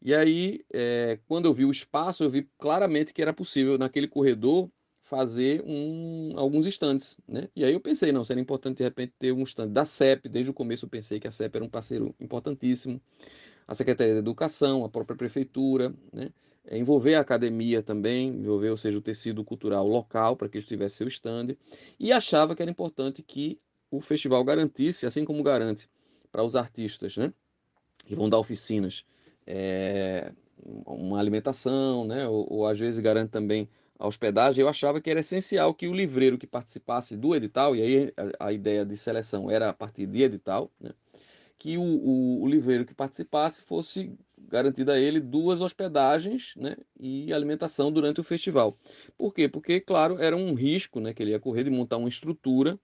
E aí, é, quando eu vi o espaço, eu vi claramente que era possível naquele corredor fazer um, alguns estandes, né? E aí eu pensei, não, seria importante de repente ter um stand da CEP, desde o começo eu pensei que a CEP era um parceiro importantíssimo, a Secretaria de Educação, a própria Prefeitura, né? É, envolver a academia também, envolver, ou seja, o tecido cultural local para que eles tivessem seu stand, e achava que era importante que o festival garantisse, assim como garante para os artistas, né? Que vão dar oficinas, é, uma alimentação, né? Ou, ou às vezes garante também a hospedagem, eu achava que era essencial que o livreiro que participasse do edital, e aí a, a ideia de seleção era a partir de edital, né, que o, o, o, livreiro que participasse fosse garantida a ele duas hospedagens né, e alimentação durante o festival. Por quê? Porque, claro, era um risco né, que ele ia correr de montar uma estrutura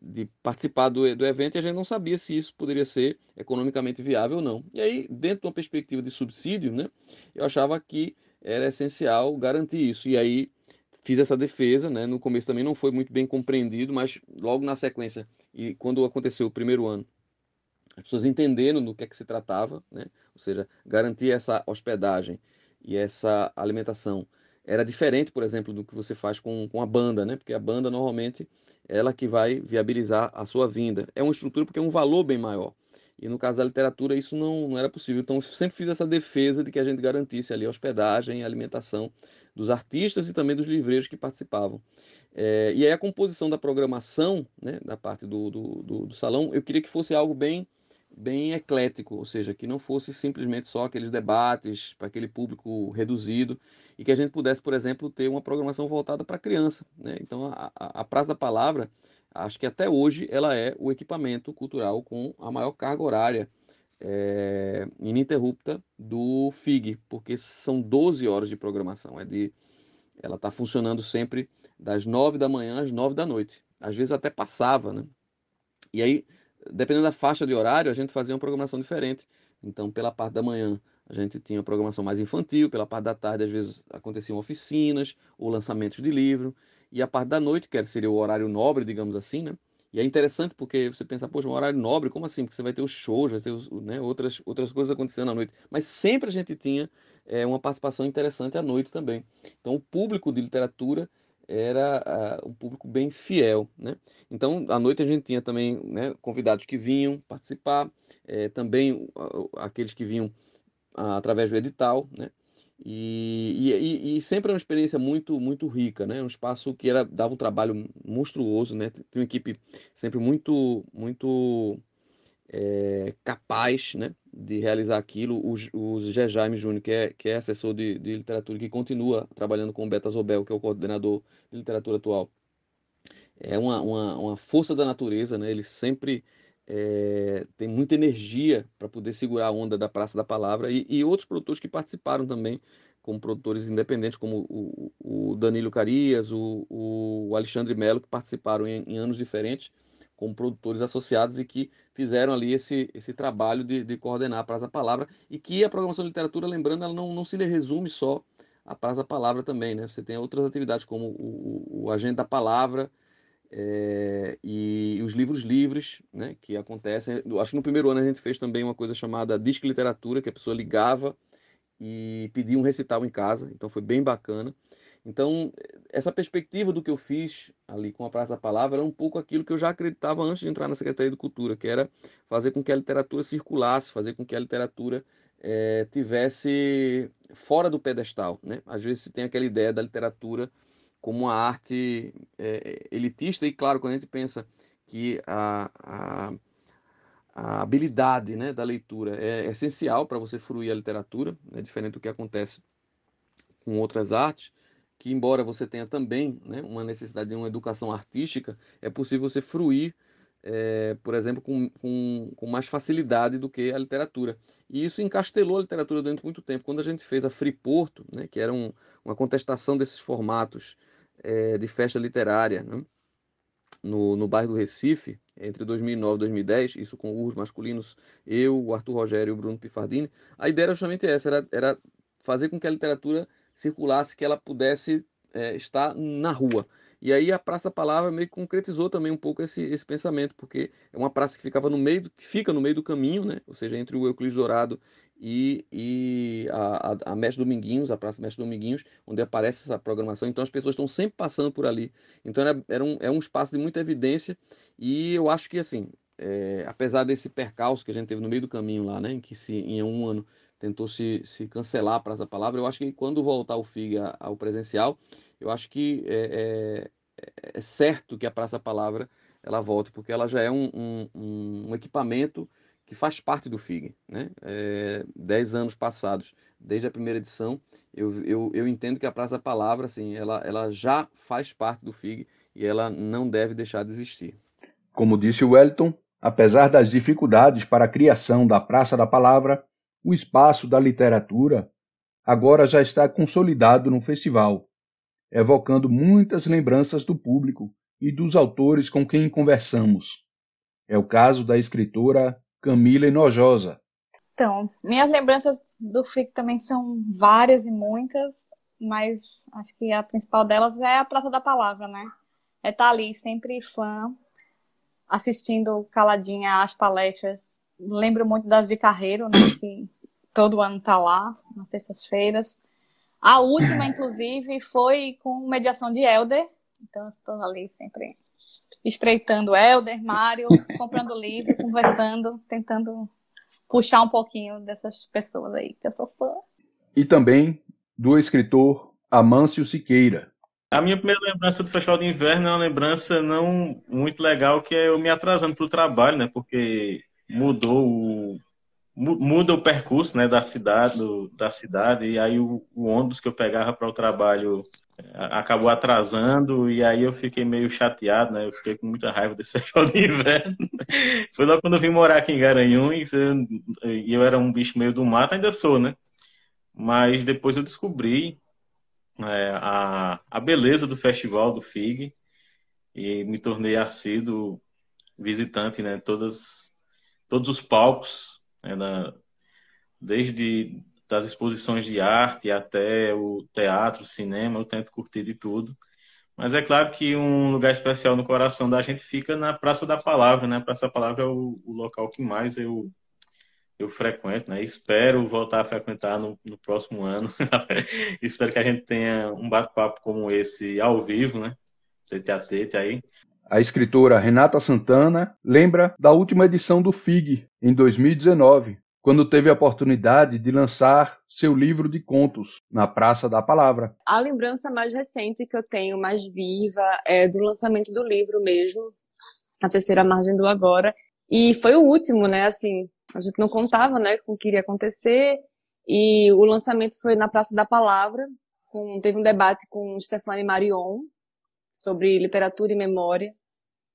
de participar do, do evento e a gente não sabia se isso poderia ser economicamente viável ou não. E aí, dentro de uma perspectiva de subsídio, né, eu achava que era essencial garantir isso. E aí fiz essa defesa, né? No começo também não foi muito bem compreendido, mas logo na sequência e quando aconteceu o primeiro ano, as pessoas entendendo do que é que se tratava, né? Ou seja, garantir essa hospedagem e essa alimentação era diferente, por exemplo, do que você faz com, com a banda, né? Porque a banda normalmente ela que vai viabilizar a sua vinda. É uma estrutura porque é um valor bem maior. E no caso da literatura isso não, não era possível. Então sempre fiz essa defesa de que a gente garantisse ali a hospedagem e alimentação dos artistas e também dos livreiros que participavam. É, e aí a composição da programação, né, da parte do, do, do, do salão, eu queria que fosse algo bem bem eclético, ou seja, que não fosse simplesmente só aqueles debates para aquele público reduzido e que a gente pudesse, por exemplo, ter uma programação voltada para a criança. Né? Então, a, a, a Praça da Palavra acho que até hoje ela é o equipamento cultural com a maior carga horária é, ininterrupta do FIG, porque são 12 horas de programação. É de, ela está funcionando sempre das 9 da manhã às 9 da noite. Às vezes até passava, né? E aí, dependendo da faixa de horário, a gente fazia uma programação diferente. Então, pela parte da manhã, a gente tinha programação mais infantil, pela parte da tarde, às vezes aconteciam oficinas ou lançamentos de livro, e a parte da noite, que seria o horário nobre, digamos assim, né? E é interessante porque você pensa, poxa, um horário nobre, como assim? Porque você vai ter os shows, vai ter os, né, outras, outras coisas acontecendo à noite. Mas sempre a gente tinha é, uma participação interessante à noite também. Então, o público de literatura era uh, um público bem fiel, né? Então, à noite a gente tinha também né, convidados que vinham participar, é, também uh, aqueles que vinham através do edital, né? E, e, e, sempre é uma experiência muito muito rica, né? Um espaço que era dava um trabalho monstruoso, né? Tinha uma equipe sempre muito muito é, capaz, né? De realizar aquilo. O, o Gé Jaime Júnior, que é, que é assessor de, de literatura, que continua trabalhando com o Beta Zobel, que é o coordenador de literatura atual. é uma, uma, uma força da natureza, né? Ele sempre é, tem muita energia para poder segurar a onda da Praça da Palavra e, e, outros produtores que participaram também, como produtores independentes, como o, o Danilo Carias, o, o Alexandre Melo, que participaram em, em, anos diferentes como produtores associados e que fizeram ali esse, esse trabalho de, de coordenar a Praça da Palavra e que a programação de literatura, lembrando, ela não, não se resume só à Praça da Palavra também, né? Você tem outras atividades como o, o Agenda da Palavra, é, e, os livros livres, né, que acontecem. Acho que no primeiro ano a gente fez também uma coisa chamada Disque Literatura, que a pessoa ligava e pedia um recital em casa, então foi bem bacana. Então, essa perspectiva do que eu fiz ali com a Praça da Palavra era um pouco aquilo que eu já acreditava antes de entrar na Secretaria de Cultura, que era fazer com que a literatura circulasse, fazer com que a literatura é, tivesse fora do pedestal. Né? Às vezes se tem aquela ideia da literatura como uma arte é, elitista, e claro, quando a gente pensa que a, a, a habilidade né, da leitura é essencial para você fruir a literatura, é diferente do que acontece com outras artes, que embora você tenha também né, uma necessidade de uma educação artística, é possível você fruir, é, por exemplo, com, com, com, mais facilidade do que a literatura. E isso encastelou a literatura durante muito tempo. Quando a gente fez a Free Porto, né, que era um, uma contestação desses formatos é, de festa literária né? no, no bairro do Recife, entre 2009 e 2010, isso com urros masculinos, eu, o Arthur Rogério e o Bruno Pifardini, a ideia era justamente essa, era, era fazer com que a literatura circulasse, que ela pudesse é, estar na rua. E aí a Praça Palavra meio que concretizou também um pouco esse, esse pensamento, porque é uma praça que ficava no meio, que fica no meio do caminho, né? Ou seja, entre o Euclides Dourado e, e a, a, a Mestre Dominguinhos, a Praça Mestre Dominguinhos, onde aparece essa programação. Então as pessoas estão sempre passando por ali. Então era, era um, é um espaço de muita evidência e eu acho que, assim, é, apesar desse percalço que a gente teve no meio do caminho lá, né? Em que se, em um ano tentou se, se cancelar a Praça da Palavra, eu acho que quando voltar o FIG ao presencial, eu acho que é, é, é certo que a Praça Palavra ela volte, porque ela já é um, um, um equipamento que faz parte do FIG. Né? É, dez anos passados, desde a primeira edição, eu, eu, eu entendo que a Praça Palavra assim, ela, ela já faz parte do FIG e ela não deve deixar de existir. Como disse o Wellington, apesar das dificuldades para a criação da Praça da Palavra, o espaço da literatura agora já está consolidado no festival, evocando muitas lembranças do público e dos autores com quem conversamos. É o caso da escritora Camila Enojosa. Então, minhas lembranças do FIC também são várias e muitas, mas acho que a principal delas é a Praça da Palavra, né? É estar tá ali, sempre fã, assistindo caladinha às palestras. Lembro muito das de Carreiro, né? Que todo ano tá lá, nas sextas-feiras. A última, inclusive, foi com mediação de Helder. Então, estou ali sempre espreitando Helder, Mário, comprando livro, conversando, tentando puxar um pouquinho dessas pessoas aí, que eu sou fã. E também do escritor Amâncio Siqueira. A minha primeira lembrança do Festival de Inverno é uma lembrança não muito legal, que é eu me atrasando para o trabalho, né? Porque mudou o, muda o percurso né, da cidade, do, da cidade, e aí o, o ônibus que eu pegava para o trabalho é, acabou atrasando, e aí eu fiquei meio chateado, né? Eu fiquei com muita raiva desse festival de inverno. Foi logo quando eu vim morar aqui em Garanhuns, e eu, era um bicho meio do mato, ainda sou, né? Mas depois eu descobri é, a, a beleza do festival do FIG, e me tornei assíduo visitante, né? Todas, todos os palcos né, desde das exposições de arte até o teatro, cinema, eu tento curtir de tudo. Mas é claro que um lugar especial no coração da gente fica na Praça da Palavra, né? Praça da Palavra é o, o local que mais eu, eu frequento, né? Espero voltar a frequentar no, no próximo ano. Espero que a gente tenha um bate-papo como esse ao vivo, né? Tete a tete aí. A escritora Renata Santana lembra da última edição do FIG, em 2019, quando teve a oportunidade de lançar seu livro de contos na Praça da Palavra. A lembrança mais recente que eu tenho, mais viva, é do lançamento do livro mesmo, A Terceira Margem do Agora. E foi o último, né? Assim, a gente não contava, né, com o que iria acontecer. E o lançamento foi na Praça da Palavra. Com, teve um debate com Stefane Marion, sobre literatura e memória.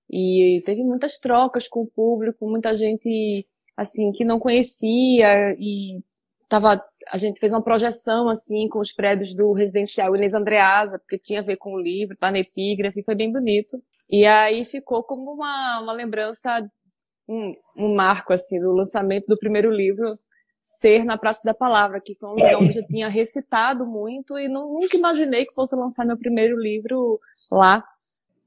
E teve muitas trocas com o público, muita gente assim que não conhecia e tava a gente fez uma projeção assim com os prédios do residencial Inês Andreasa, porque tinha a ver com o livro, tá na epígrafe, foi bem bonito. E aí ficou como uma, uma lembrança, um, um marco assim do lançamento do primeiro livro ser na Praça da Palavra, que foi um lugar onde eu já tinha recitado muito e não, nunca imaginei que fosse lançar meu primeiro livro lá.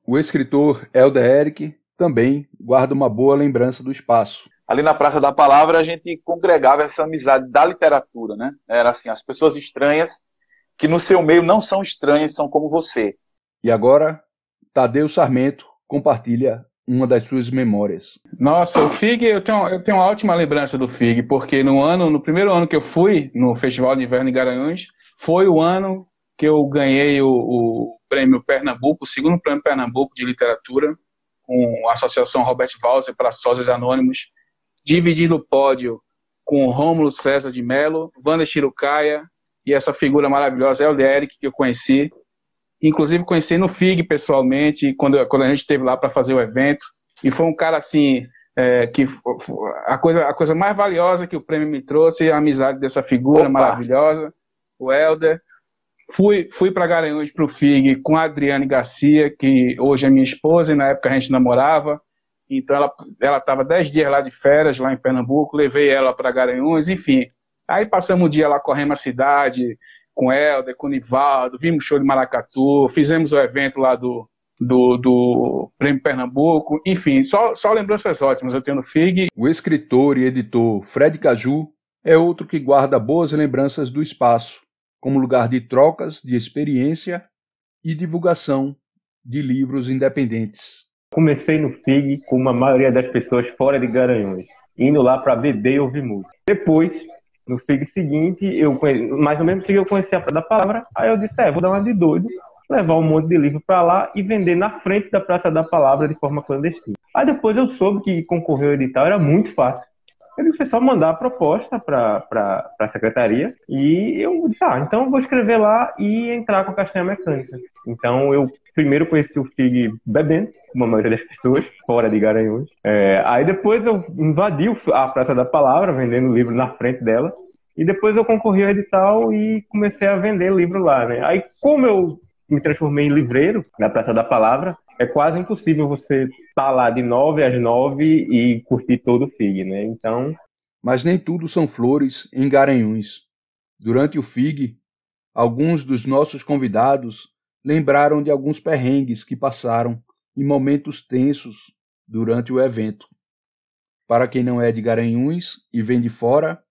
O escritor Helder Eric também guarda uma boa lembrança do espaço. Ali na Praça da Palavra a gente congregava essa amizade da literatura, né? Era assim, as pessoas estranhas que no seu meio não são estranhas, são como você. E agora, Tadeu Sarmento compartilha uma das suas memórias. Nossa, o FIG, eu tenho, eu tenho uma ótima lembrança do FIG, porque no ano, no primeiro ano que eu fui no Festival de Inverno em Garanhuns, foi o ano que eu ganhei o, o prêmio Pernambuco, o segundo prêmio Pernambuco de literatura, com a Associação Robert Walser para Sócios Anônimos, dividindo o pódio com Rômulo César de Mello, Wanda Chirucaia e essa figura maravilhosa, El Eric, que eu conheci. Inclusive conheci no FIG pessoalmente, quando, quando a gente esteve lá para fazer o evento. E foi um cara assim, é, que a coisa, a coisa mais valiosa que o prêmio me trouxe é a amizade dessa figura Opa. maravilhosa, o Helder. Fui, fui para Garanhuns para o FIG com a Adriane Garcia, que hoje é minha esposa, e na época a gente namorava. Então ela ela estava dez dias lá de férias, lá em Pernambuco, levei ela para Garanhuns, enfim. Aí passamos o dia lá correndo a cidade, com Helder, com o Nivaldo, vimos show de Maracatu, fizemos o evento lá do, do, do Prêmio Pernambuco, enfim, só, só lembranças ótimas eu tenho no FIG. O escritor e editor Fred Caju é outro que guarda boas lembranças do espaço, como lugar de trocas de experiência e divulgação de livros independentes. Comecei no FIG com a maioria das pessoas fora de Garanhuns, indo lá para beber e ouvir música. Depois, no FIG seguinte, eu mais ou menos eu conheci a da palavra, aí eu disse, é, vou dar uma de doido, levar um monte de livro para lá e vender na frente da Praça da Palavra de forma clandestina. Aí depois eu soube que concorrer ao edital era muito fácil. Eu disse, é só mandar a proposta para a secretaria e eu disse, ah, então eu vou escrever lá e entrar com a castanha mecânica. Então eu primeiro conheci o FIG bebendo, como a maioria das pessoas, fora de Garanhuns. É, aí depois eu invadi a Praça da Palavra, vendendo livro na frente dela. E depois eu concorri ao edital e comecei a vender livro lá, né? Aí como eu me transformei em livreiro na Praça da Palavra, é quase impossível você estar tá lá de nove às nove e curtir todo o FIG, né? Então... Mas nem tudo são flores em Garanhuns. Durante o FIG, alguns dos nossos convidados lembraram de alguns perrengues que passaram em momentos tensos durante o evento. Para quem não é de Garanhuns e vem de fora,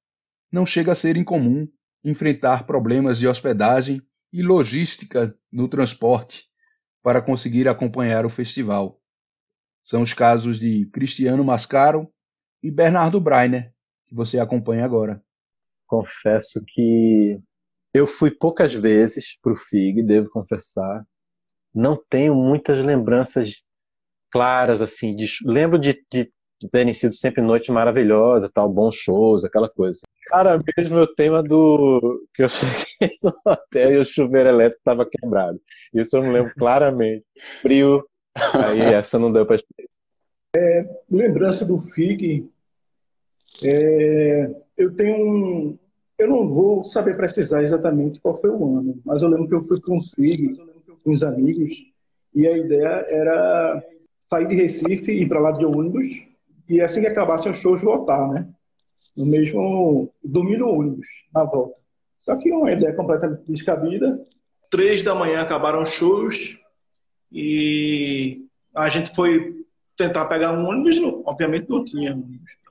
não chega a ser incomum enfrentar problemas de hospedagem e logística no transporte para conseguir acompanhar o festival. São os casos de Cristiano Mascaro e Bernardo Breiner, que você acompanha agora. Confesso que eu fui poucas vezes para o FIG, devo confessar. Não tenho muitas lembranças claras, assim. De, lembro de, de, terem sido sempre noites maravilhosas, tal, bons shows, aquela coisa. Cara, mesmo o tema do que eu cheguei no hotel e o chuveiro elétrico estava quebrado. Isso eu me lembro claramente. Frio, aí essa não deu para é, Lembrança do FIG, é, eu tenho um, eu não vou saber precisar exatamente qual foi o ano, mas eu lembro que eu fui com os filhos, com os amigos, e a ideia era sair de Recife ir para lá de ônibus, e assim que acabassem os shows, voltar, né? No mesmo dormir no ônibus, na volta. Só que uma ideia completamente descabida. Três da manhã acabaram os shows, e a gente foi tentar pegar um ônibus, obviamente não tinha ônibus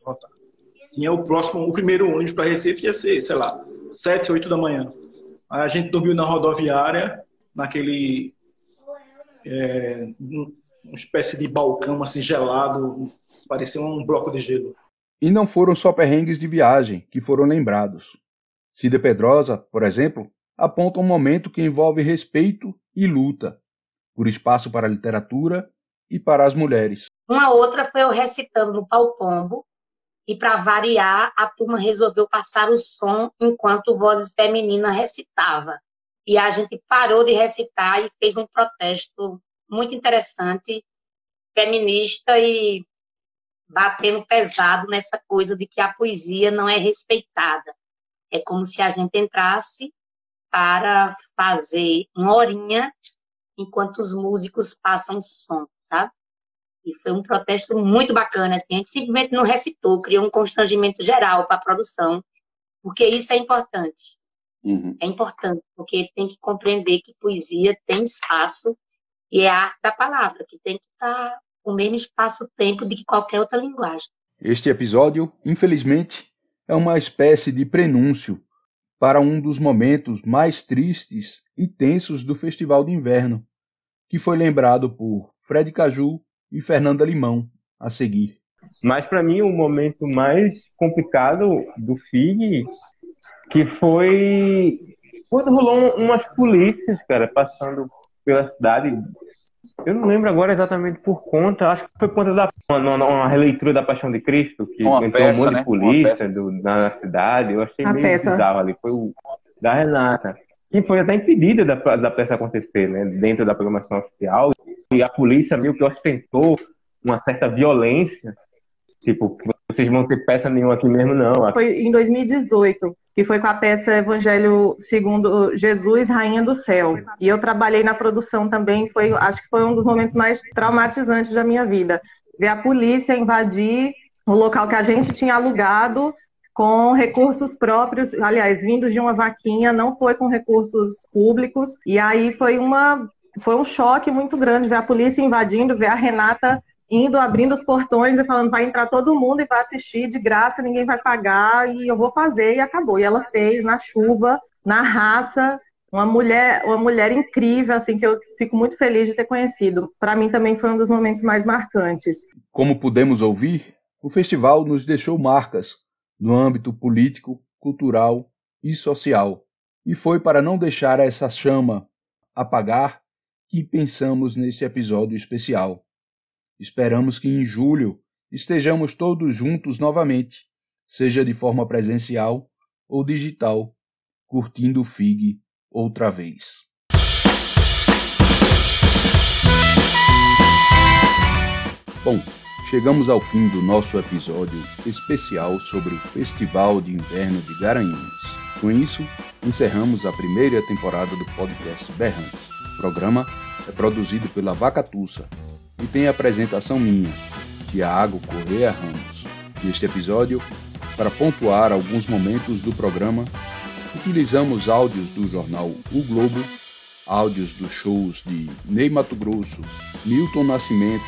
tinha o próximo, o primeiro ônibus para Recife ia ser, sei lá, 7, 8 da manhã. Aí a gente dormiu na rodoviária, naquele. É, uma espécie de balcão assim gelado, parecia um bloco de gelo. E não foram só perrengues de viagem que foram lembrados. Cida Pedrosa, por exemplo, aponta um momento que envolve respeito e luta por espaço para a literatura e para as mulheres. Uma outra foi eu recitando no Pau Pombo, e para variar, a turma resolveu passar o som enquanto vozes femininas recitava. E a gente parou de recitar e fez um protesto muito interessante, feminista e batendo pesado nessa coisa de que a poesia não é respeitada. É como se a gente entrasse para fazer uma horinha enquanto os músicos passam som, sabe? E foi um protesto muito bacana, assim, a gente simplesmente não recitou, criou um constrangimento geral para a produção, porque isso é importante. Uhum. É importante, porque tem que compreender que poesia tem espaço e é a arte da palavra, que tem que estar o mesmo espaço-tempo de que qualquer outra linguagem. Este episódio, infelizmente, é uma espécie de prenúncio para um dos momentos mais tristes e tensos do Festival de Inverno, que foi lembrado por Fred Caju e Fernanda Limão a seguir. Mas para mim o momento mais complicado do FIG que foi quando rolou umas polícias, cara, passando pela cidade. Eu não lembro agora exatamente por conta, acho que foi por conta da uma, uma releitura da Paixão de Cristo, que uma entrou peça, um monte né? de polícia do, na cidade. Eu achei A meio peça. bizarro ali. Foi o da Renata. Que foi até impedida da, da peça acontecer, né? Dentro da programação oficial. E a polícia meio que ostentou uma certa violência. Tipo, vocês vão ter peça nenhuma aqui mesmo, não. Foi em 2018, que foi com a peça Evangelho segundo Jesus, Rainha do Céu. E eu trabalhei na produção também, foi, acho que foi um dos momentos mais traumatizantes da minha vida. Ver a polícia invadir o local que a gente tinha alugado com recursos próprios, aliás, vindos de uma vaquinha, não foi com recursos públicos. E aí foi uma foi um choque muito grande ver a polícia invadindo, ver a Renata indo, abrindo os portões e falando, vai entrar todo mundo e vai assistir de graça, ninguém vai pagar, e eu vou fazer, e acabou. E ela fez na chuva, na raça, uma mulher, uma mulher incrível, assim, que eu fico muito feliz de ter conhecido. Para mim também foi um dos momentos mais marcantes. Como pudemos ouvir, o festival nos deixou marcas no âmbito político, cultural e social. E foi para não deixar essa chama apagar que pensamos neste episódio especial. Esperamos que em julho estejamos todos juntos novamente, seja de forma presencial ou digital, curtindo o FIG outra vez. Bom, chegamos ao fim do nosso episódio especial sobre o Festival de Inverno de Garanhuns. Com isso, encerramos a primeira temporada do podcast Berrantes. Programa é produzido pela Vacatussa e tem apresentação minha, Tiago Correa Ramos. Neste episódio, para pontuar alguns momentos do programa, utilizamos áudios do jornal O Globo, áudios dos shows de Ney Mato Grosso, Milton Nascimento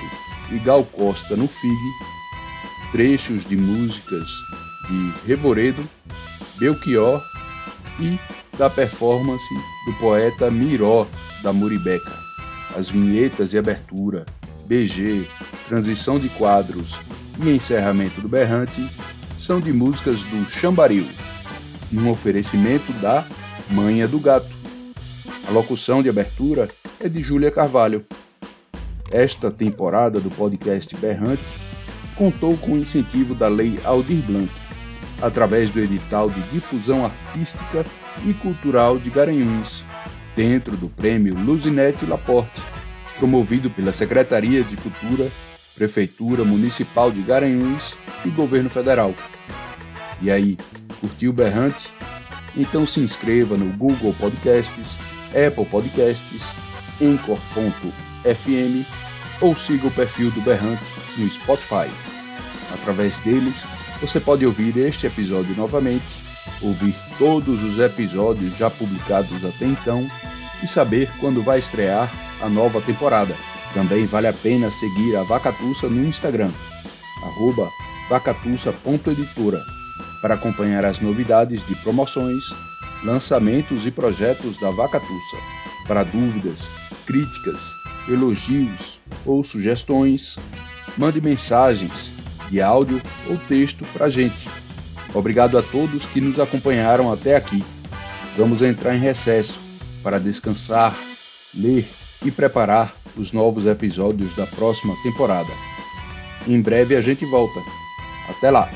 e Gal Costa no FIG, trechos de músicas de Reboredo, Belchior e da performance do poeta Miró da Muribeca. As vinhetas de abertura, BG, transição de quadros e encerramento do berrante são de músicas do Chambaril, num oferecimento da Manha do Gato. A locução de abertura é de Júlia Carvalho. Esta temporada do podcast Berrante contou com o incentivo da Lei Aldir Blanc, através do edital de difusão artística e cultural de Garanhuns, dentro do prêmio Luzinete Laporte, promovido pela Secretaria de Cultura, Prefeitura Municipal de Garanhuns e Governo Federal. E aí, curtiu Berrante? Então se inscreva no Google Podcasts, Apple Podcasts, Anchor.fm ou siga o perfil do Berrante no Spotify. Através deles, você pode ouvir este episódio novamente, ouvir todos os episódios já publicados até então e saber quando vai estrear a nova temporada. Também vale a pena seguir a Vacatussa no Instagram, vacatussa.editora, para acompanhar as novidades de promoções, lançamentos e projetos da Vacatussa. Para dúvidas, críticas, elogios ou sugestões, mande mensagens de áudio ou texto para a gente. Obrigado a todos que nos acompanharam até aqui. Vamos entrar em recesso para descansar, ler e preparar os novos episódios da próxima temporada. Em breve a gente volta. Até lá!